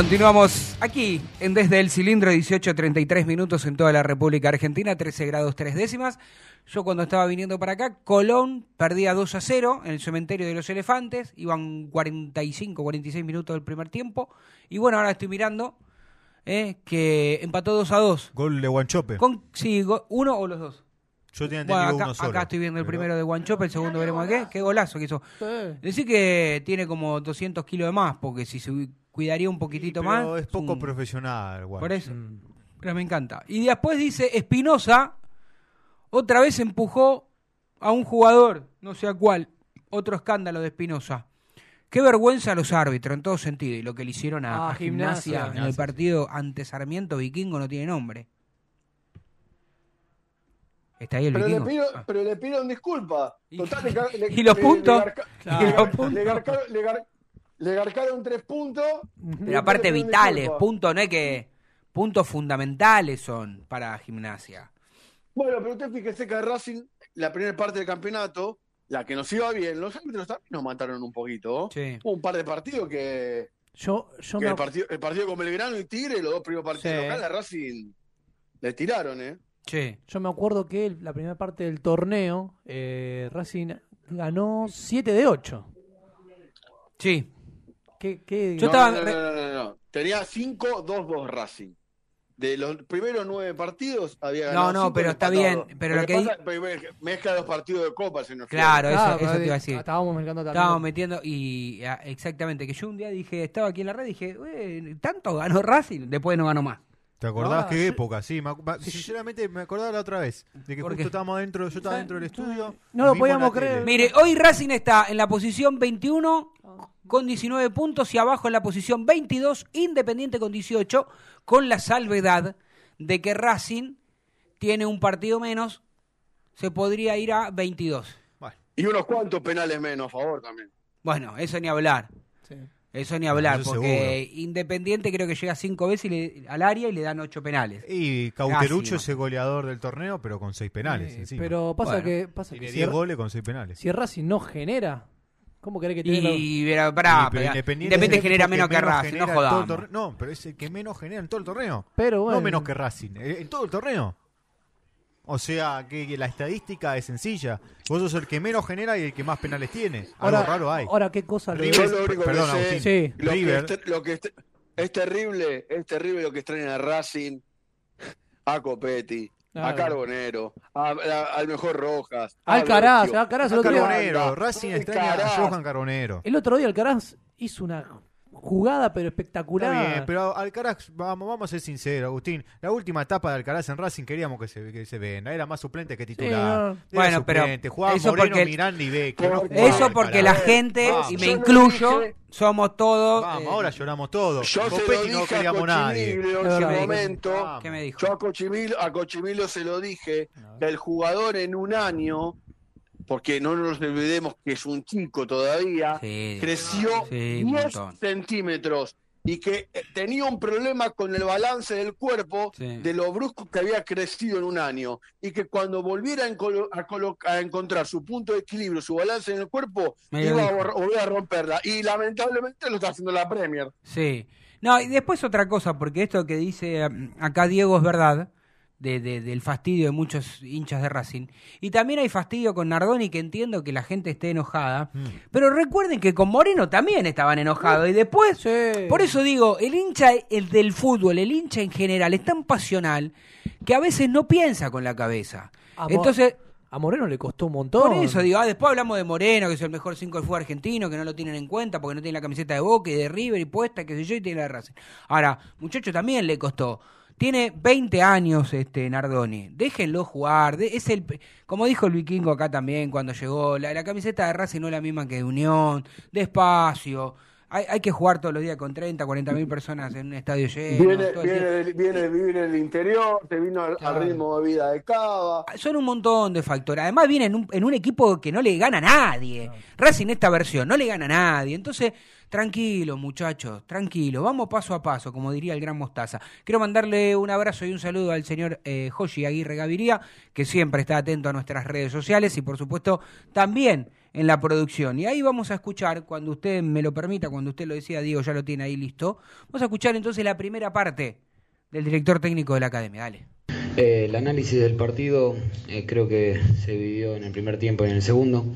Continuamos aquí en Desde el Cilindro, 18.33 minutos en toda la República Argentina, 13 grados 3 décimas. Yo cuando estaba viniendo para acá, Colón perdía 2 a 0 en el cementerio de los elefantes, iban 45, 46 minutos del primer tiempo. Y bueno, ahora estoy mirando eh, que empató 2 a 2. Gol de Guanchope. Con, sí, go- uno o los dos. Yo tenía Bueno, entendido acá, uno solo. acá estoy viendo el primero de Guanchope, el segundo veremos qué. Qué golazo que hizo. Sí. Decir que tiene como 200 kilos de más, porque si se cuidaría un poquitito Pero más. es poco un- profesional. Por eso. Pero me encanta. Y después dice, Espinosa otra vez empujó a un jugador, no sé a cuál. Otro escándalo de Espinosa. Qué vergüenza a los árbitros en todo sentido. Y lo que le hicieron a, Ah, a gimnasia, Gimnasia. en el Gimnasia, partido ante Sarmiento Vikingo no tiene nombre. ¿Está ahí el Pero le, Vikingo? pido, Ah. pero le pidieron disculpas. Y- Total, le ca- le- ¿Y los le- puntos? Le, garca- Claro. le ¿Y los gar- puntos? le garcaron, le gar- le garcaron tres puntos. Pero aparte vitales, puntos, no es que... Puntos fundamentales son para gimnasia. Bueno, pero usted fíjese que Racing, la primera parte del campeonato, la que nos iba bien, los árbitros también nos mataron un poquito. Sí. Hubo un par de partidos que, Yo, yo que me el, partido, el partido con Belgrano y Tigre, los dos primeros partidos Sí. locales, a Racing le tiraron, ¿eh? Sí. Yo me acuerdo que el- la primera parte del torneo, eh, Racing ganó 7 de 8. Sí. ¿Qué, qué- Yo no, estaba no, no, no, no, no, no. Tenía 5-2-2 Racing. de los primeros nueve partidos había No, ganado. no, cinco pero está bien, pero Lo que mezcla los partidos de Copa, se nos Claro, eso, Claro, eso te iba a decir. Estábamos mezclando también. Estábamos metiendo y ah, exactamente que yo un día dije, estaba aquí en la red y dije, "Ué, tanto ganó Racing, después no ganó más. ¿Te acordás No, qué yo- época? Sí, me sinceramente me acordaba la otra vez. De que ¿Por justo qué? estábamos adentro, yo estaba dentro del estudio. No lo podíamos tele. creer. Mire, hoy Racing está en la posición 21 con 19 puntos y abajo en la posición 22, Independiente con 18, con la salvedad de que Racing tiene un partido menos, se podría ir a 22. Y unos cuantos penales menos a favor también. Bueno, eso ni hablar. Eso ni hablar, Eso porque Independiente creo que llega cinco veces y le- al área y le dan ocho penales. Y Cauterucho Casi, es el goleador del torneo, pero con seis penales. Sí, encima. pero pasa Bueno, que, pasa Tiene que 10 si, goles con seis penales. si Racing no genera, ¿cómo querés que tiene Y, pero, pará, Sí, pero pero Independiente, Independiente genera menos que Racing, no jodamos. No, pero es el que menos genera en todo el torneo. Pero bueno. No menos que Racing, eh, en todo el torneo. O sea, que, la estadística es sencilla. Vos sos el que menos genera y el que más penales tiene. Algo Ahora, raro hay. ahora qué cosa le- River- lo único perdón, que sé, Agustín. Sí. lo que, River. es, lo que es, es terrible, es terrible lo que extrañan a Racing, a Copetti, a Claro. Carbonero, a- a- al mejor Rojas, Alcaraz, Alcaraz el a otro día- Carbonero, Racing extraña a Alcaraz. Johan Carbonero. El otro día Alcaraz hizo una jugada pero espectacular. Está bien, pero Alcaraz, vamos, vamos a ser sinceros, Agustín. La última etapa de Alcaraz en Racing queríamos que se, que se venda. Era más suplente que titular. no. Era Bueno, pero. Jugaba eso Moreno, porque- Miranda y Vecchio. no Eso porque la gente, Vamos. y me incluyo, dije- somos todos... Vamos, eh, ahora lloramos todos. Yo se lo Copetti no dije a queríamos nadie. Yo a Cochimilio, a Cochimilio se lo dije, que el jugador en un año, porque no nos olvidemos que es un chico todavía, Sí, creció sí, un 10 montón. centímetros y que eh, tenía un problema con el balance del cuerpo Sí. de lo brusco que había crecido en un año y que cuando volviera a, a encontrar su punto de equilibrio, su balance en el cuerpo, iba a volver a romperla y lamentablemente lo está haciendo la Premier. Sí. No, y después otra cosa, porque esto que dice mm, acá Diego es verdad, de, de- del fastidio de muchos hinchas de Racing. Y también hay fastidio con Nardoni, que entiendo que la gente esté enojada. Mm. Pero recuerden que con Moreno también estaban enojados. Y después, Sí. por eso digo, el hincha el del fútbol, el hincha en general, es tan pasional que a veces no piensa con la cabeza. Entonces, a Moreno le costó un montón. por eso digo, ah, después hablamos de Moreno, que es el mejor 5 del fútbol argentino, que no lo tienen en cuenta porque no tiene la camiseta de Boca y de River y puesta, qué sé yo, y tiene la de Racing. Ahora, muchacho también le costó. Tiene 20 años este Nardoni. Déjenlo jugar. de- es el como dijo el vikingo acá también cuando llegó, la, la camiseta de Racing no es la misma que de Unión. Despacio. Hay, hay que jugar todos los días con 30, 40 mil personas en un estadio lleno. Viene, viene, del- viene de vivir en el interior, se vino al, ritmo de vida de Cava. Son un montón de factores. Además viene en un, en un equipo que no le gana a nadie. Racing esta versión no le gana a nadie. Entonces, tranquilo muchachos, tranquilo. Vamos paso a paso, como diría el gran Mostaza. Quiero mandarle un abrazo y un saludo al señor eh, Joshi Aguirre Gaviria, que siempre está atento a nuestras redes sociales y por supuesto también en la producción. Y ahí vamos a escuchar, cuando usted me lo permita, cuando usted lo decía, Diego, ya lo tiene ahí listo. Vamos a escuchar entonces la primera parte del director técnico de la academia. Dale. Eh, el análisis del partido eh, creo que se dividió en el primer tiempo y en el segundo.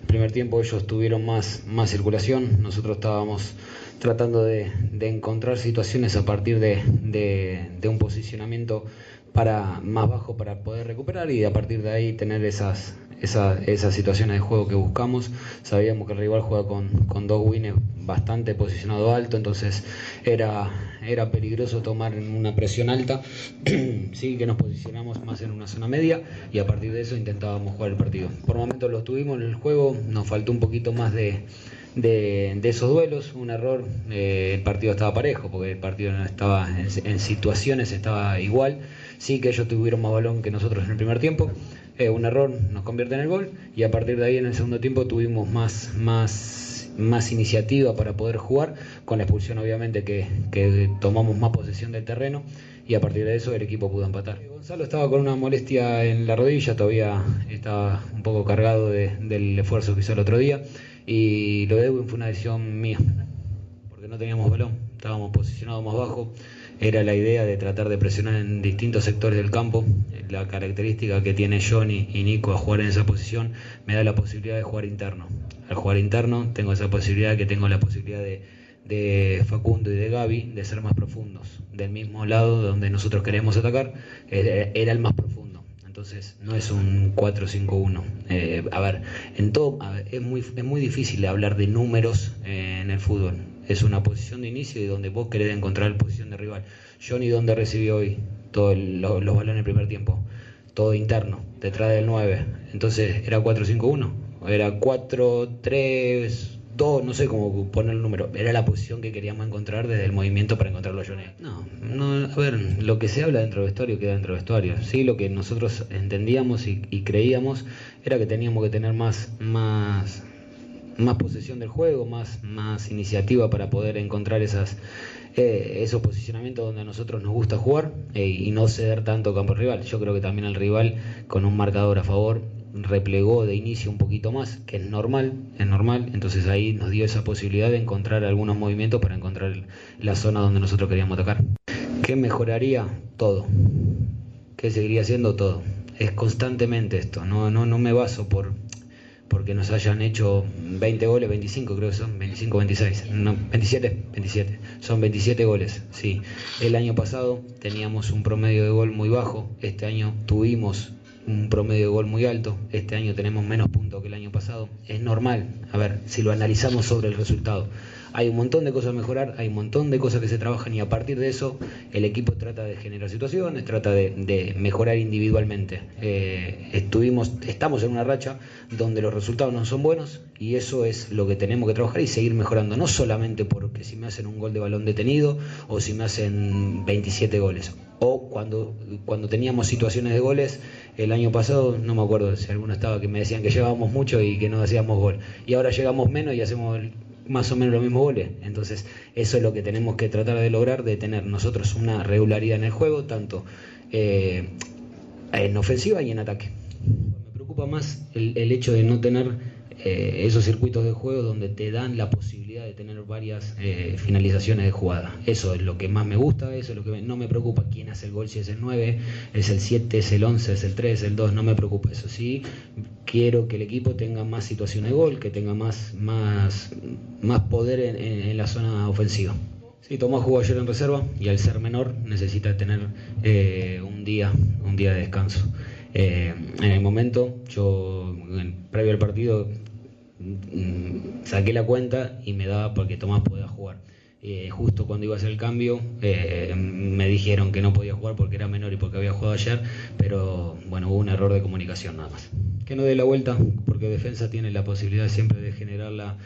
El primer tiempo ellos tuvieron más, más circulación, nosotros estábamos tratando de, de encontrar situaciones a partir de, de- de un posicionamiento para más bajo para poder recuperar y a partir de ahí tener esas, esas, esas situaciones de juego que buscamos. Sabíamos que el rival juega con, dos wins bastante posicionado alto, entonces era, era peligroso tomar una presión alta. sí que nos posicionamos más en una zona media y a partir de eso intentábamos jugar el partido. Por momentos lo tuvimos en el juego, nos faltó un poquito más de, de, de esos duelos, un error, eh, el partido estaba parejo, porque el partido no estaba en, en situaciones estaba igual, sí que ellos tuvieron más balón que nosotros en el primer tiempo, eh, un error nos convierte en el gol y a partir de ahí en el segundo tiempo tuvimos más, más, más iniciativa para poder jugar, con la expulsión obviamente que, que tomamos más posesión del terreno y a partir de eso el equipo pudo empatar. Gonzalo estaba con una molestia en la rodilla, todavía estaba un poco cargado de- del esfuerzo que hizo el otro día y lo de Edwin fue una decisión mía, porque no teníamos balón, estábamos posicionados más bajo, era la idea de tratar de presionar en distintos sectores del campo, la característica que tiene Johnny y Nico a jugar en esa posición me da la posibilidad de jugar interno. Al jugar interno tengo esa posibilidad que tengo la posibilidad de, de Facundo y de Gaby de ser más profundos. Del mismo lado donde nosotros queremos atacar, era, el más profundo. Entonces no es un 4-5-1. Eh, a ver, en todo, es, muy, es muy difícil hablar de números eh, en el fútbol. Es una posición de inicio y donde vos querés encontrar la posición de rival. Johnny, ¿dónde recibió hoy todos los balones en el primer tiempo? Todo interno, detrás del 9. Entonces, ¿era 4-5-1? ¿Era 4-3? Todo, no sé cómo poner el número. Era la posición que queríamos encontrar desde el movimiento para encontrarlo a Johnny. No, no, a ver, lo que se habla dentro del vestuario queda dentro del vestuario. Sí, lo que nosotros entendíamos y, y creíamos era que teníamos que tener más, más, más posesión del juego, más, más iniciativa para poder encontrar eh, esos posicionamientos donde a nosotros nos gusta jugar eh, y no ceder tanto campo rival. Yo creo que también el rival con un marcador a favor replegó de inicio un poquito más, que es normal, es normal, entonces ahí nos dio esa posibilidad de encontrar algunos movimientos para encontrar la zona donde nosotros queríamos atacar. ¿Qué mejoraría? Todo. ¿Qué seguiría siendo todo? Es constantemente esto, no, no, no me baso por porque nos hayan hecho 20 goles, 25 creo que son, 25, 26, no, 27, 27, son 27 goles, sí. El año pasado teníamos un promedio de gol muy bajo, este año tuvimos un promedio de gol muy alto, este año tenemos menos puntos que el año pasado, es normal, a ver, si lo analizamos sobre el resultado. Hay un montón de cosas a mejorar, hay un montón de cosas que se trabajan y a partir de eso el equipo trata de generar situaciones, trata de, mejorar individualmente. Eh, estuvimos, estamos en una racha donde los resultados no son buenos y eso es lo que tenemos que trabajar y seguir mejorando, no solamente porque si me hacen un gol de balón detenido o si me hacen 27 goles. O cuando, cuando teníamos situaciones de goles, el año pasado, no me acuerdo si alguno estaba que me decían que llegábamos mucho y que no hacíamos gol. Y ahora llegamos menos y hacemos más o menos los mismos goles. Entonces, eso es lo que tenemos que tratar de lograr, de tener nosotros una regularidad en el juego, tanto eh, en ofensiva y en ataque. Me preocupa más el, el hecho de no tener eh, esos circuitos de juego donde te dan la posibilidad de tener varias eh, finalizaciones de jugada. Eso es lo que más me gusta, eso es lo que me- no me preocupa quién hace el gol, si es el 9, es el 7, es el 11, es el 3, el 2, no me preocupa eso. Sí, quiero que el equipo tenga más situaciones de gol, que tenga más, más, más poder en, la zona ofensiva. Sí, Tomás jugó ayer en reserva y al ser menor necesita tener eh, un día, un día de descanso. Eh, en el momento, yo en- previo al partido saqué la cuenta y me daba porque Tomás podía jugar. Eh, justo cuando iba a hacer el cambio eh, me dijeron que no podía jugar porque era menor y porque había jugado ayer, pero bueno, hubo un error de comunicación nada más. Que no dé la vuelta porque defensa tiene la posibilidad siempre de generar la,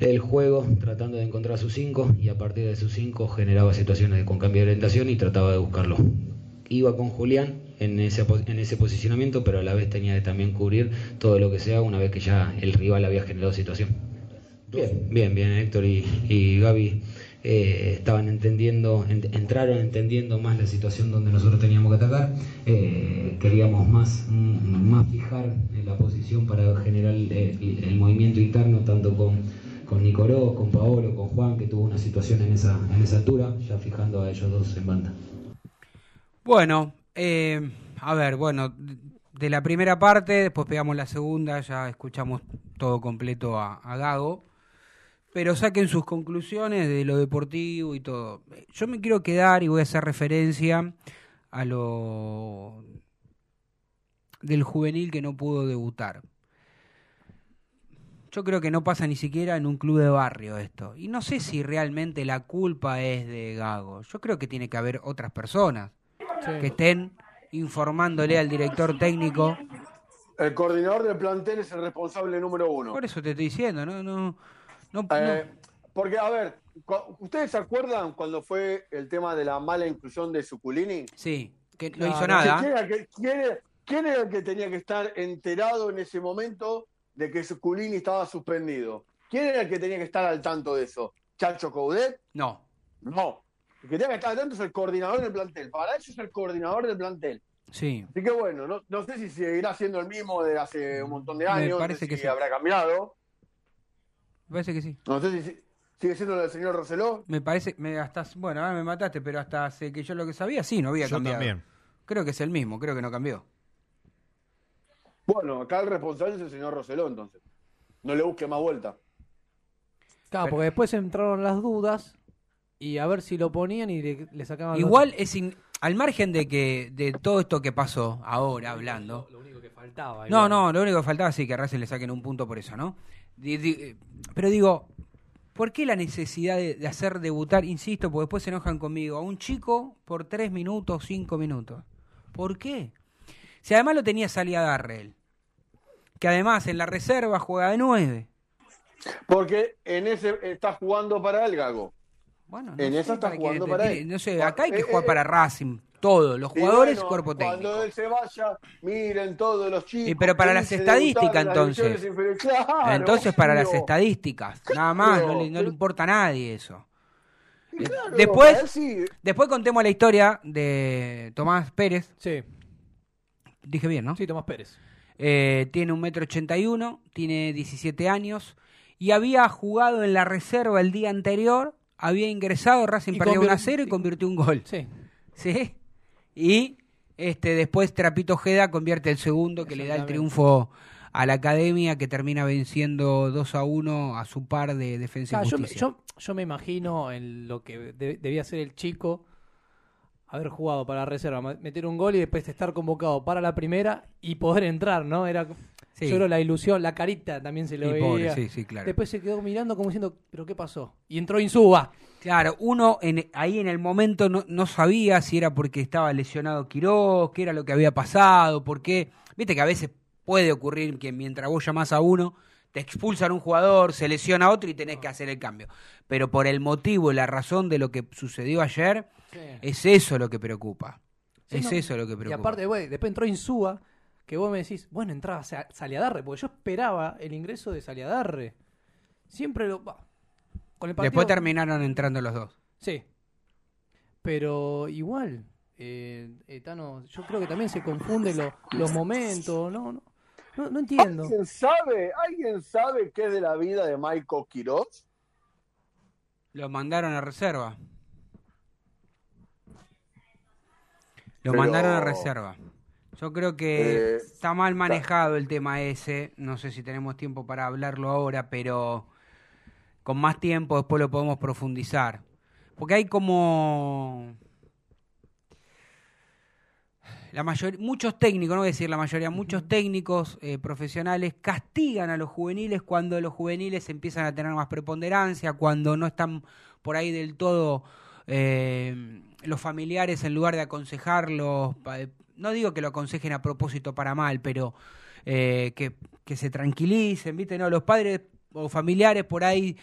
el juego tratando de encontrar sus 5 y a partir de sus 5 generaba situaciones con cambio de orientación y trataba de buscarlo. Iba con Julián en ese, en ese posicionamiento, pero a la vez tenía que también cubrir todo lo que sea una vez que ya el rival había generado situación. Bien, bien, bien, Héctor y, y Gaby eh, estaban entendiendo, en- entraron entendiendo más la situación donde nosotros teníamos que atacar. Eh, queríamos más, mm, más fijar en la posición para generar el, el- el movimiento interno, tanto con, con Nicoró, con Paolo, con Juan, que tuvo una situación en esa, en esa altura, ya fijando a ellos dos en banda. Bueno, eh, a ver, bueno, de la primera parte, después pegamos la segunda, ya escuchamos todo completo a, a Gago, pero saquen sus conclusiones de lo deportivo y todo. Yo me quiero quedar y voy a hacer referencia a lo del juvenil que no pudo debutar. Yo creo que no pasa ni siquiera en un club de barrio esto. Y no sé si realmente la culpa es de Gago. Yo creo que tiene que haber otras personas que estén informándole al director técnico. El coordinador del plantel es el responsable número uno. Por eso te estoy diciendo, no, no, no, Eh, porque, a ver, ¿ustedes se acuerdan cuando fue el tema de la mala inclusión de Suculini? Sí, que no Claro, hizo nada. ¿Quién era, el que- quién era- quién era el que tenía que estar enterado en ese momento de que Suculini estaba suspendido? ¿Quién era el que tenía que estar al tanto de eso? ¿Chacho Coudet? No. No. El que tenía que estar al tanto es el coordinador del plantel. Para eso es el coordinador del plantel. Sí. Así que bueno, no, no sé si seguirá siendo el mismo de hace un montón de Me años, parece no sé que si sí. habrá cambiado. Me parece que sí. No sé si si- sigue siendo el señor Roseló. Me parece, me hasta, bueno, ahora me mataste, pero hasta hace que yo lo que sabía, sí, no había Yo cambiado. también. Creo que es el mismo, creo que no cambió. Bueno, acá el responsable es el señor Roseló, entonces. No le busque más vuelta. Claro, Pero- porque después entraron las dudas y a ver si lo ponían y le, le sacaban Igual es in- al margen de que de todo esto que pasó ahora hablando. Lo único que faltaba. No, igual. no, lo único que faltaba sí que a Racing le saquen un punto por eso, ¿no? Di- di- eh, pero digo, ¿por qué la necesidad de, de hacer debutar, insisto, porque después se enojan conmigo, a un chico por tres minutos, cinco minutos? ¿Por qué? Si además lo tenía salida Darrell, que además en la reserva juega de nueve. Porque en ese está jugando para el Gago. Bueno, en sé esa está jugando para él. No sé, acá hay que Eh, jugar eh, para Racing, todos, los Y jugadores, bueno, cuerpo técnico. Cuando él se vaya, miren todos los chicos. Y pero para las estadísticas, las entonces. Claro, Entonces, para las estadísticas, nada más, no le, no le importa a nadie eso. Claro, Después- para él sí. Después contemos la historia de Tomás Pérez. Sí, Dije bien, ¿no? sí, Tomás Pérez. Eh, tiene un metro ochenta y uno, tiene 17 años y había jugado en la reserva el día anterior, había ingresado, Racing Y perdió convier- 1 a 0 y convirtió un gol. Sí. ¿Sí? Y este después Trapito Ojeda convierte el segundo que le da el triunfo a la academia que termina venciendo 2 a 1 a su par de defensa y Ah, yo, me, justicia. yo, yo me imagino en lo que de- debía ser el chico haber jugado para la reserva, meter un gol y después estar convocado para la primera y poder entrar, ¿no? Era Sí. yo creo la ilusión, la carita también se lo veía. pobre, sí, sí, claro. Después se quedó mirando como diciendo, ¿pero qué pasó? Y entró Insúa. Claro, uno en, ahí en el momento no, no sabía si era porque estaba lesionado Quiroz, qué era lo que había pasado, por qué. Viste que a veces puede ocurrir que mientras vos llamás a uno, te expulsan un jugador, se lesiona otro y tenés que hacer el cambio. Pero por el motivo y la razón de lo que sucedió ayer, es eso lo que preocupa. Sí, es no. eso lo que Y preocupa. aparte, güey, después entró Insúa, que vos me decís, bueno, entraba Sa- Saliadarre, porque yo esperaba el ingreso de Saliadarre. Siempre lo... Con el partido, Después terminaron entrando los dos. Sí. Pero igual, eh, eh, Tano, yo creo que también se confunden lo- los momentos, no, no, no, no entiendo. ¿Alguien sabe, ¿Alguien sabe qué es de la vida de Michael Quiroz? Lo mandaron a reserva. Lo Pero- mandaron a reserva. Yo creo que Eh, está mal manejado el tema ese. No sé si tenemos tiempo para hablarlo ahora, pero con más tiempo después lo podemos profundizar. Porque hay como... La mayoría, muchos técnicos, no voy a decir la mayoría, muchos técnicos eh, profesionales castigan a los juveniles cuando los juveniles empiezan a tener más preponderancia, cuando no están por ahí del todo eh, los familiares en lugar de aconsejarlos, pa- no digo que lo aconsejen a propósito para mal, pero eh, que, que se tranquilicen, ¿viste? No, los padres o familiares por ahí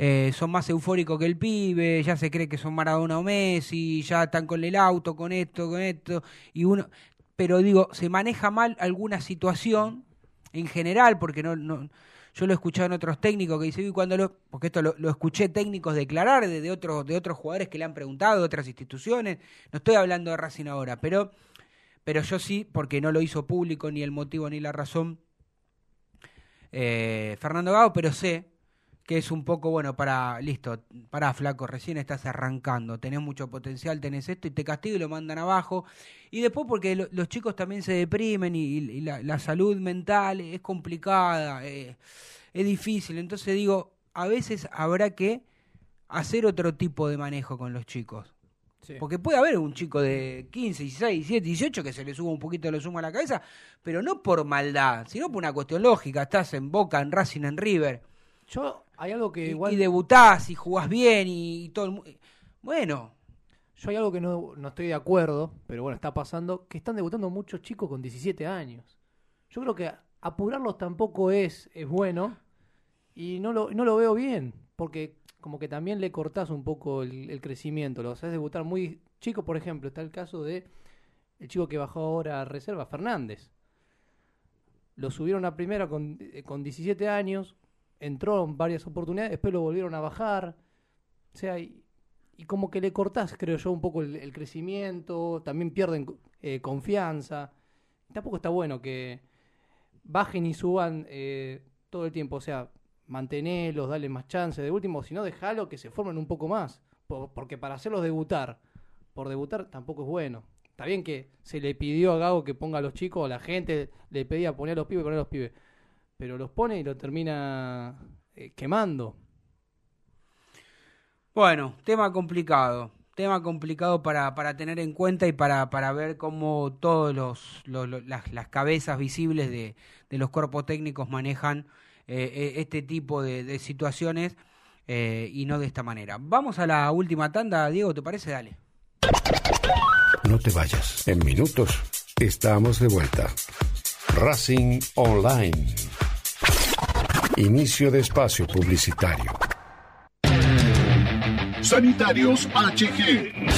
eh, son más eufóricos que el pibe, ya se cree que son Maradona o Messi, ya están con el auto, con esto, con esto, y uno, pero digo, se maneja mal alguna situación en general, porque no, no yo lo he escuchado en otros técnicos que dicen, y cuando lo, porque esto lo, escuché técnicos declarar de, de otros, de otros jugadores que le han preguntado, de otras instituciones, no estoy hablando de Racing ahora, pero, pero yo sí, porque no lo hizo público ni el motivo ni la razón, eh, Fernando Gago, pero sé que es un poco, bueno, para, listo, para flaco, recién estás arrancando, tenés mucho potencial, tenés esto y te castigo y lo mandan abajo. Y después porque lo- los chicos también se deprimen y, y la, la salud mental es complicada, eh, es difícil. Entonces digo, a veces habrá que hacer otro tipo de manejo con los chicos. Porque puede haber un chico de 15, 16, 17, 18 que se le suba un poquito lo suma a la cabeza, pero no por maldad, sino por una cuestión lógica. Estás en Boca, en Racing, en River. Yo, hay algo que y, igual... y debutás y jugás bien y, y todo el mundo. Bueno, Yo hay algo que no, no estoy de acuerdo, pero bueno, está pasando, que están debutando muchos chicos con 17 años. Yo creo que apurarlos tampoco es, es bueno y no lo, no lo veo bien, porque como que también le cortás un poco el, el crecimiento, los haces debutar muy chico, por ejemplo, está el caso de el chico que bajó ahora a reserva, Fernández. Lo subieron a primera con, eh, con 17 años, entró en varias oportunidades, después lo volvieron a bajar. O sea, y, como que le cortás, creo yo, un poco el, crecimiento, también pierden eh, confianza. Tampoco está bueno que bajen y suban eh, todo el tiempo, o sea, mantenelos, dale más chance, de último, si no, dejalo que se formen un poco más, por- porque para hacerlos debutar, por debutar tampoco es bueno. Está bien que se le pidió a Gago que ponga a los chicos, a la gente le pedía poner a los pibes, poner a los pibes, pero los pone y lo termina eh, quemando. Bueno, tema complicado. Tema complicado para, para tener en cuenta y para, para ver cómo todos los, los- los- las, las cabezas visibles de, de los cuerpos técnicos manejan eh, eh, este tipo de, de situaciones eh, y no de esta manera. Vamos a la última tanda, Diego, ¿te parece? Dale. No te vayas. En minutos estamos de vuelta. Racing Online. Inicio de espacio publicitario. Sanitarios HG.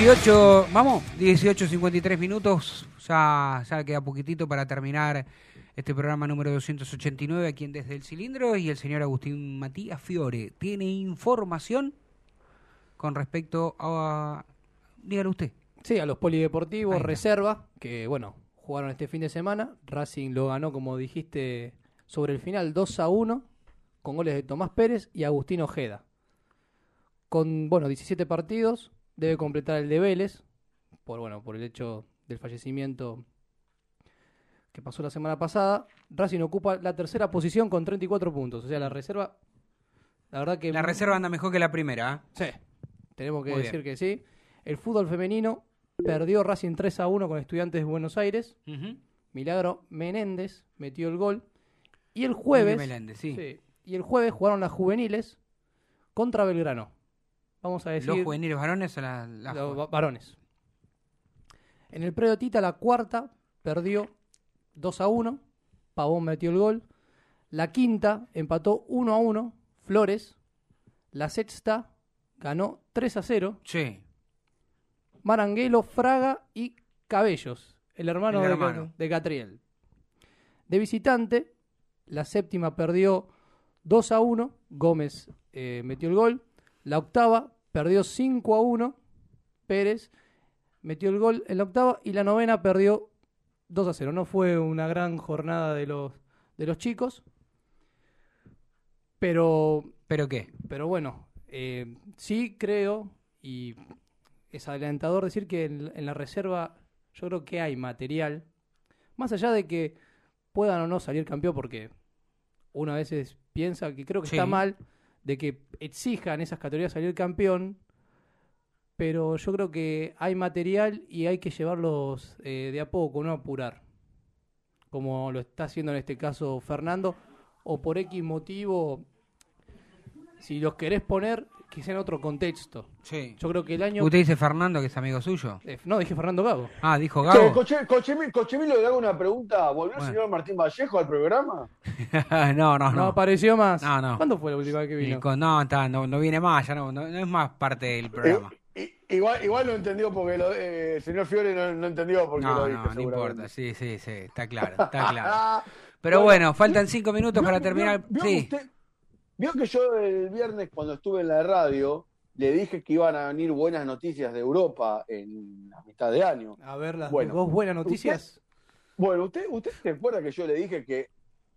Dieciocho, vamos, 18.53 minutos, ya, ya queda poquitito para terminar este programa número 289 aquí en Desde el Cilindro y el señor Agustín Matías Fiore tiene información con respecto a... Dígalo usted. Sí, a los polideportivos, reserva, que bueno, jugaron este fin de semana. Racing lo ganó, como dijiste, sobre el final 2 a 1, con goles de Tomás Pérez y Agustín Ojeda. Con, bueno, 17 partidos, debe completar el de Vélez, por, bueno, por el hecho del fallecimiento que pasó la semana pasada. Racing ocupa la tercera posición con 34 puntos. O sea, la reserva, la verdad que... La reserva anda mejor que la primera. ¿eh? Sí, tenemos que Muy decir bien. que sí. El fútbol femenino perdió Racing 3 a 1 con Estudiantes de Buenos Aires. Milagro Menéndez metió el gol. Y el jueves. Meléndez, sí. Y el jueves jugaron las juveniles contra Belgrano. Vamos a decir. ¿Los juveniles varones o la, la los va- varones. En el predio Tita, la cuarta perdió 2 a 1. Pavón metió el gol. La quinta empató 1 a 1. Flores. La sexta ganó 3 a 0. Sí. Maranguelo, Fraga y Cabellos, el hermano, El de, hermano. de Catriel. De visitante, la séptima perdió 2 a 1, Gómez eh, metió el gol. La octava perdió 5 a 1, Pérez metió el gol en la octava. Y la novena perdió 2 a 0. No fue una gran jornada de los, de los chicos. Pero ¿Pero qué? pero bueno, eh, sí creo y es alentador decir que en, en la reserva yo creo que hay material, más allá de que puedan o no salir campeón, porque uno a veces piensa que creo que Sí. está mal de que exijan esas categorías salir campeón, pero yo creo que hay material y hay que llevarlos eh, de a poco, no apurar, como lo está haciendo en este caso Fernando, o por X motivo, si los querés poner, que sea en otro contexto. Sí. Yo creo que el año... ¿Usted dice Fernando que es amigo suyo? Eh, no, dije Fernando Gago. Ah, dijo Che, Gabo. Coche- Cochemi- Cochemilo, le hago una pregunta. ¿Volvió el Bueno. señor Martín Vallejo al programa? no, no, No no. apareció más. No, no. ¿Cuándo fue la última vez que vino? con- no, está, no, no viene más, ya no, no, no es más parte del programa. I- igual, igual no entendió porque lo, eh, el señor Fiore no, no entendió porque No, lo no, dije, no seguramente. importa, sí, sí, sí, está claro, está claro. Pero Bueno, bueno, faltan cinco minutos ¿Vio- para vio- terminar. vio Sí, usted- vio que yo el viernes cuando estuve en la radio le dije que iban a venir buenas noticias de Europa en la mitad de año. A ver, las Bueno, dos buenas noticias. Bueno, ¿usted, ¿usted se acuerda que yo le dije que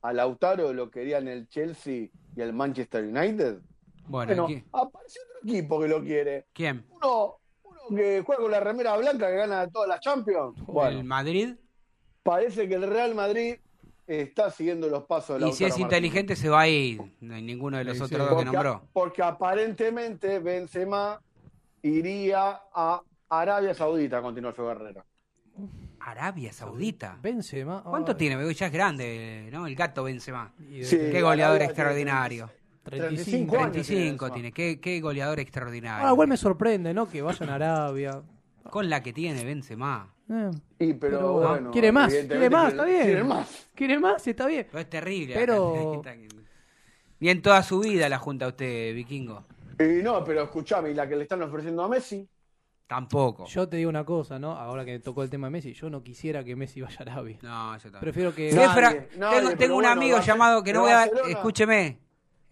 a Lautaro lo querían el Chelsea y el Manchester United? bueno, Bueno, ¿qui- apareció otro equipo que lo quiere. ¿quién? Uno, uno que juega con la remera blanca que gana todas las Champions. Bueno, ¿El Madrid? parece que el Real Madrid está siguiendo los pasos de Y si es Martínez. inteligente se va a ir. No hay ninguno de los Sí, sí. otros dos que Porque, nombró. porque aparentemente Benzema iría a Arabia Saudita a continuar su carrera. Arabia Saudita. Benzema. ¿Cuánto ay, tiene? Ya es grande, ¿no? El gato Benzema. Sí. Qué goleador Arabia extraordinario. 35. años 35 tiene tiene. Qué, qué goleador extraordinario. Ahora igual me sorprende, ¿no? Que vayan a Arabia. Con la que tiene Benzema. Eh, Y pero, Pero, bueno, quiere más, quiere más, está bien. Quiere más. ¿Quiere más? Está bien. Pero es terrible. Pero- Ni en toda su vida la junta usted, vikingo. Y no, pero escuchame, y la que le están ofreciendo a Messi. Tampoco. Yo te digo una cosa, ¿no? Ahora que tocó el tema de Messi, yo no quisiera que Messi vaya a Arabia. No, yo también. Prefiero que. Nadie, tengo, tengo un bueno, amigo llamado que no voy a Escúcheme,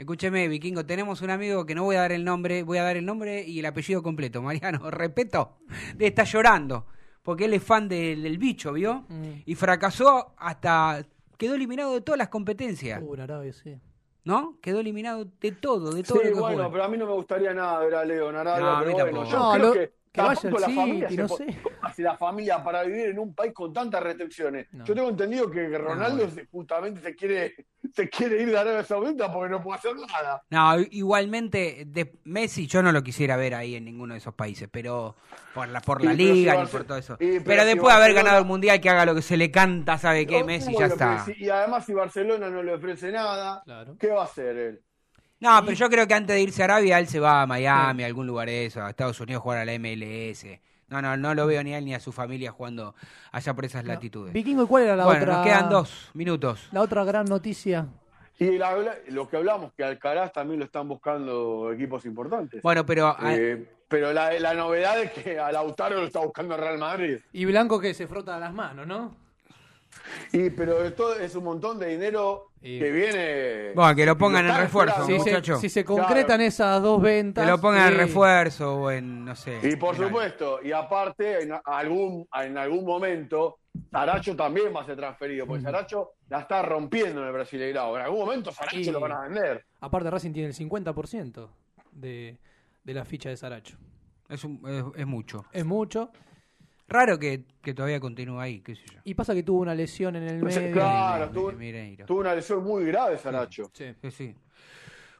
escúcheme, vikingo. Tenemos un amigo que no voy a dar el nombre, voy a dar el nombre y el apellido completo. Mariano, respeto, está llorando. Porque él es fan del, del bicho, ¿vio? Mm. Y fracasó hasta. Quedó eliminado de todas las competencias. Uh, en Arabia, sí. ¿No? Quedó eliminado de todo, de todo Sí, lo que bueno, juega. pero a mí no me gustaría nada ver a Leo en Arabia, No, a mí pero bueno, yo No, creo lo- que, que vaya al la familia City, se no po- sé. ¿Cómo hace la familia para vivir en un país con tantas restricciones? No. Yo tengo entendido que Ronaldo se- justamente se quiere, se quiere ir de Arabia Saudita porque no puede hacer nada. No, igualmente, de Messi yo no lo quisiera ver ahí en ninguno de esos países, pero por la, por la liga ni por todo eso. pero pero si después de haber ganado el mundial, que haga lo que se le canta, ¿sabe qué? Messi ya está. si- y además si Barcelona no le ofrece nada, Claro. ¿qué va a hacer él? No, pero yo creo que antes de irse a Arabia, él se va a Miami, a algún lugar de eso, a Estados Unidos a jugar a la MLS. No, no, no lo veo ni a él ni a su familia jugando allá por esas latitudes. Vikingo, ¿y cuál era la bueno, otra? nos quedan dos minutos. La otra gran noticia. Y la- lo que hablamos, que Alcaraz también lo están buscando equipos importantes. Bueno, pero a- Eh, pero la, la novedad es que a Lautaro lo está buscando el Real Madrid. Y Blanco que se frota las manos, ¿no? Y pero esto es un montón de dinero Y- que viene. Bueno, que lo pongan en refuerzo. Si se, muchacho. si se concretan Claro. esas dos ventas. que lo pongan en refuerzo o en, no sé. Y por supuesto, y aparte, en algún, en algún momento, Saracho también va a ser transferido, porque Saracho la está rompiendo en el Brasileirao. En algún momento Saracho Y- lo van a vender. Aparte, Racing tiene el 50% de, de la ficha de Saracho. Es, un- es, es mucho. Es mucho. Raro que, que todavía continúe ahí, qué sé yo. Y pasa que tuvo una lesión en el Pues, medio. claro, tuvo, tuvo una lesión muy grave Saracho. Sí. Sí, sí.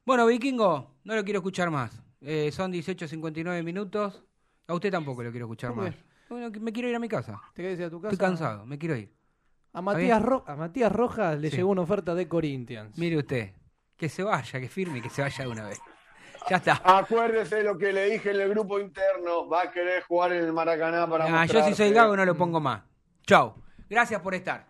Bueno, Vikingo, no lo quiero escuchar más. Eh, son 18.59 minutos. A usted tampoco lo quiero escuchar ¿Por más. Bueno, me quiero ir a mi casa. ¿Te querés ir a tu casa? Estoy cansado, me quiero ir. A Matías, Ro- a Matías Rojas le Sí. llegó una oferta de Corinthians. Mire usted, que se vaya, que firme y que se vaya de una vez. Ya está. Acuérdese lo que le dije en el grupo interno. Va a querer jugar en el Maracaná para Ah, yo si soy gago no lo pongo más. Chau. Gracias por estar.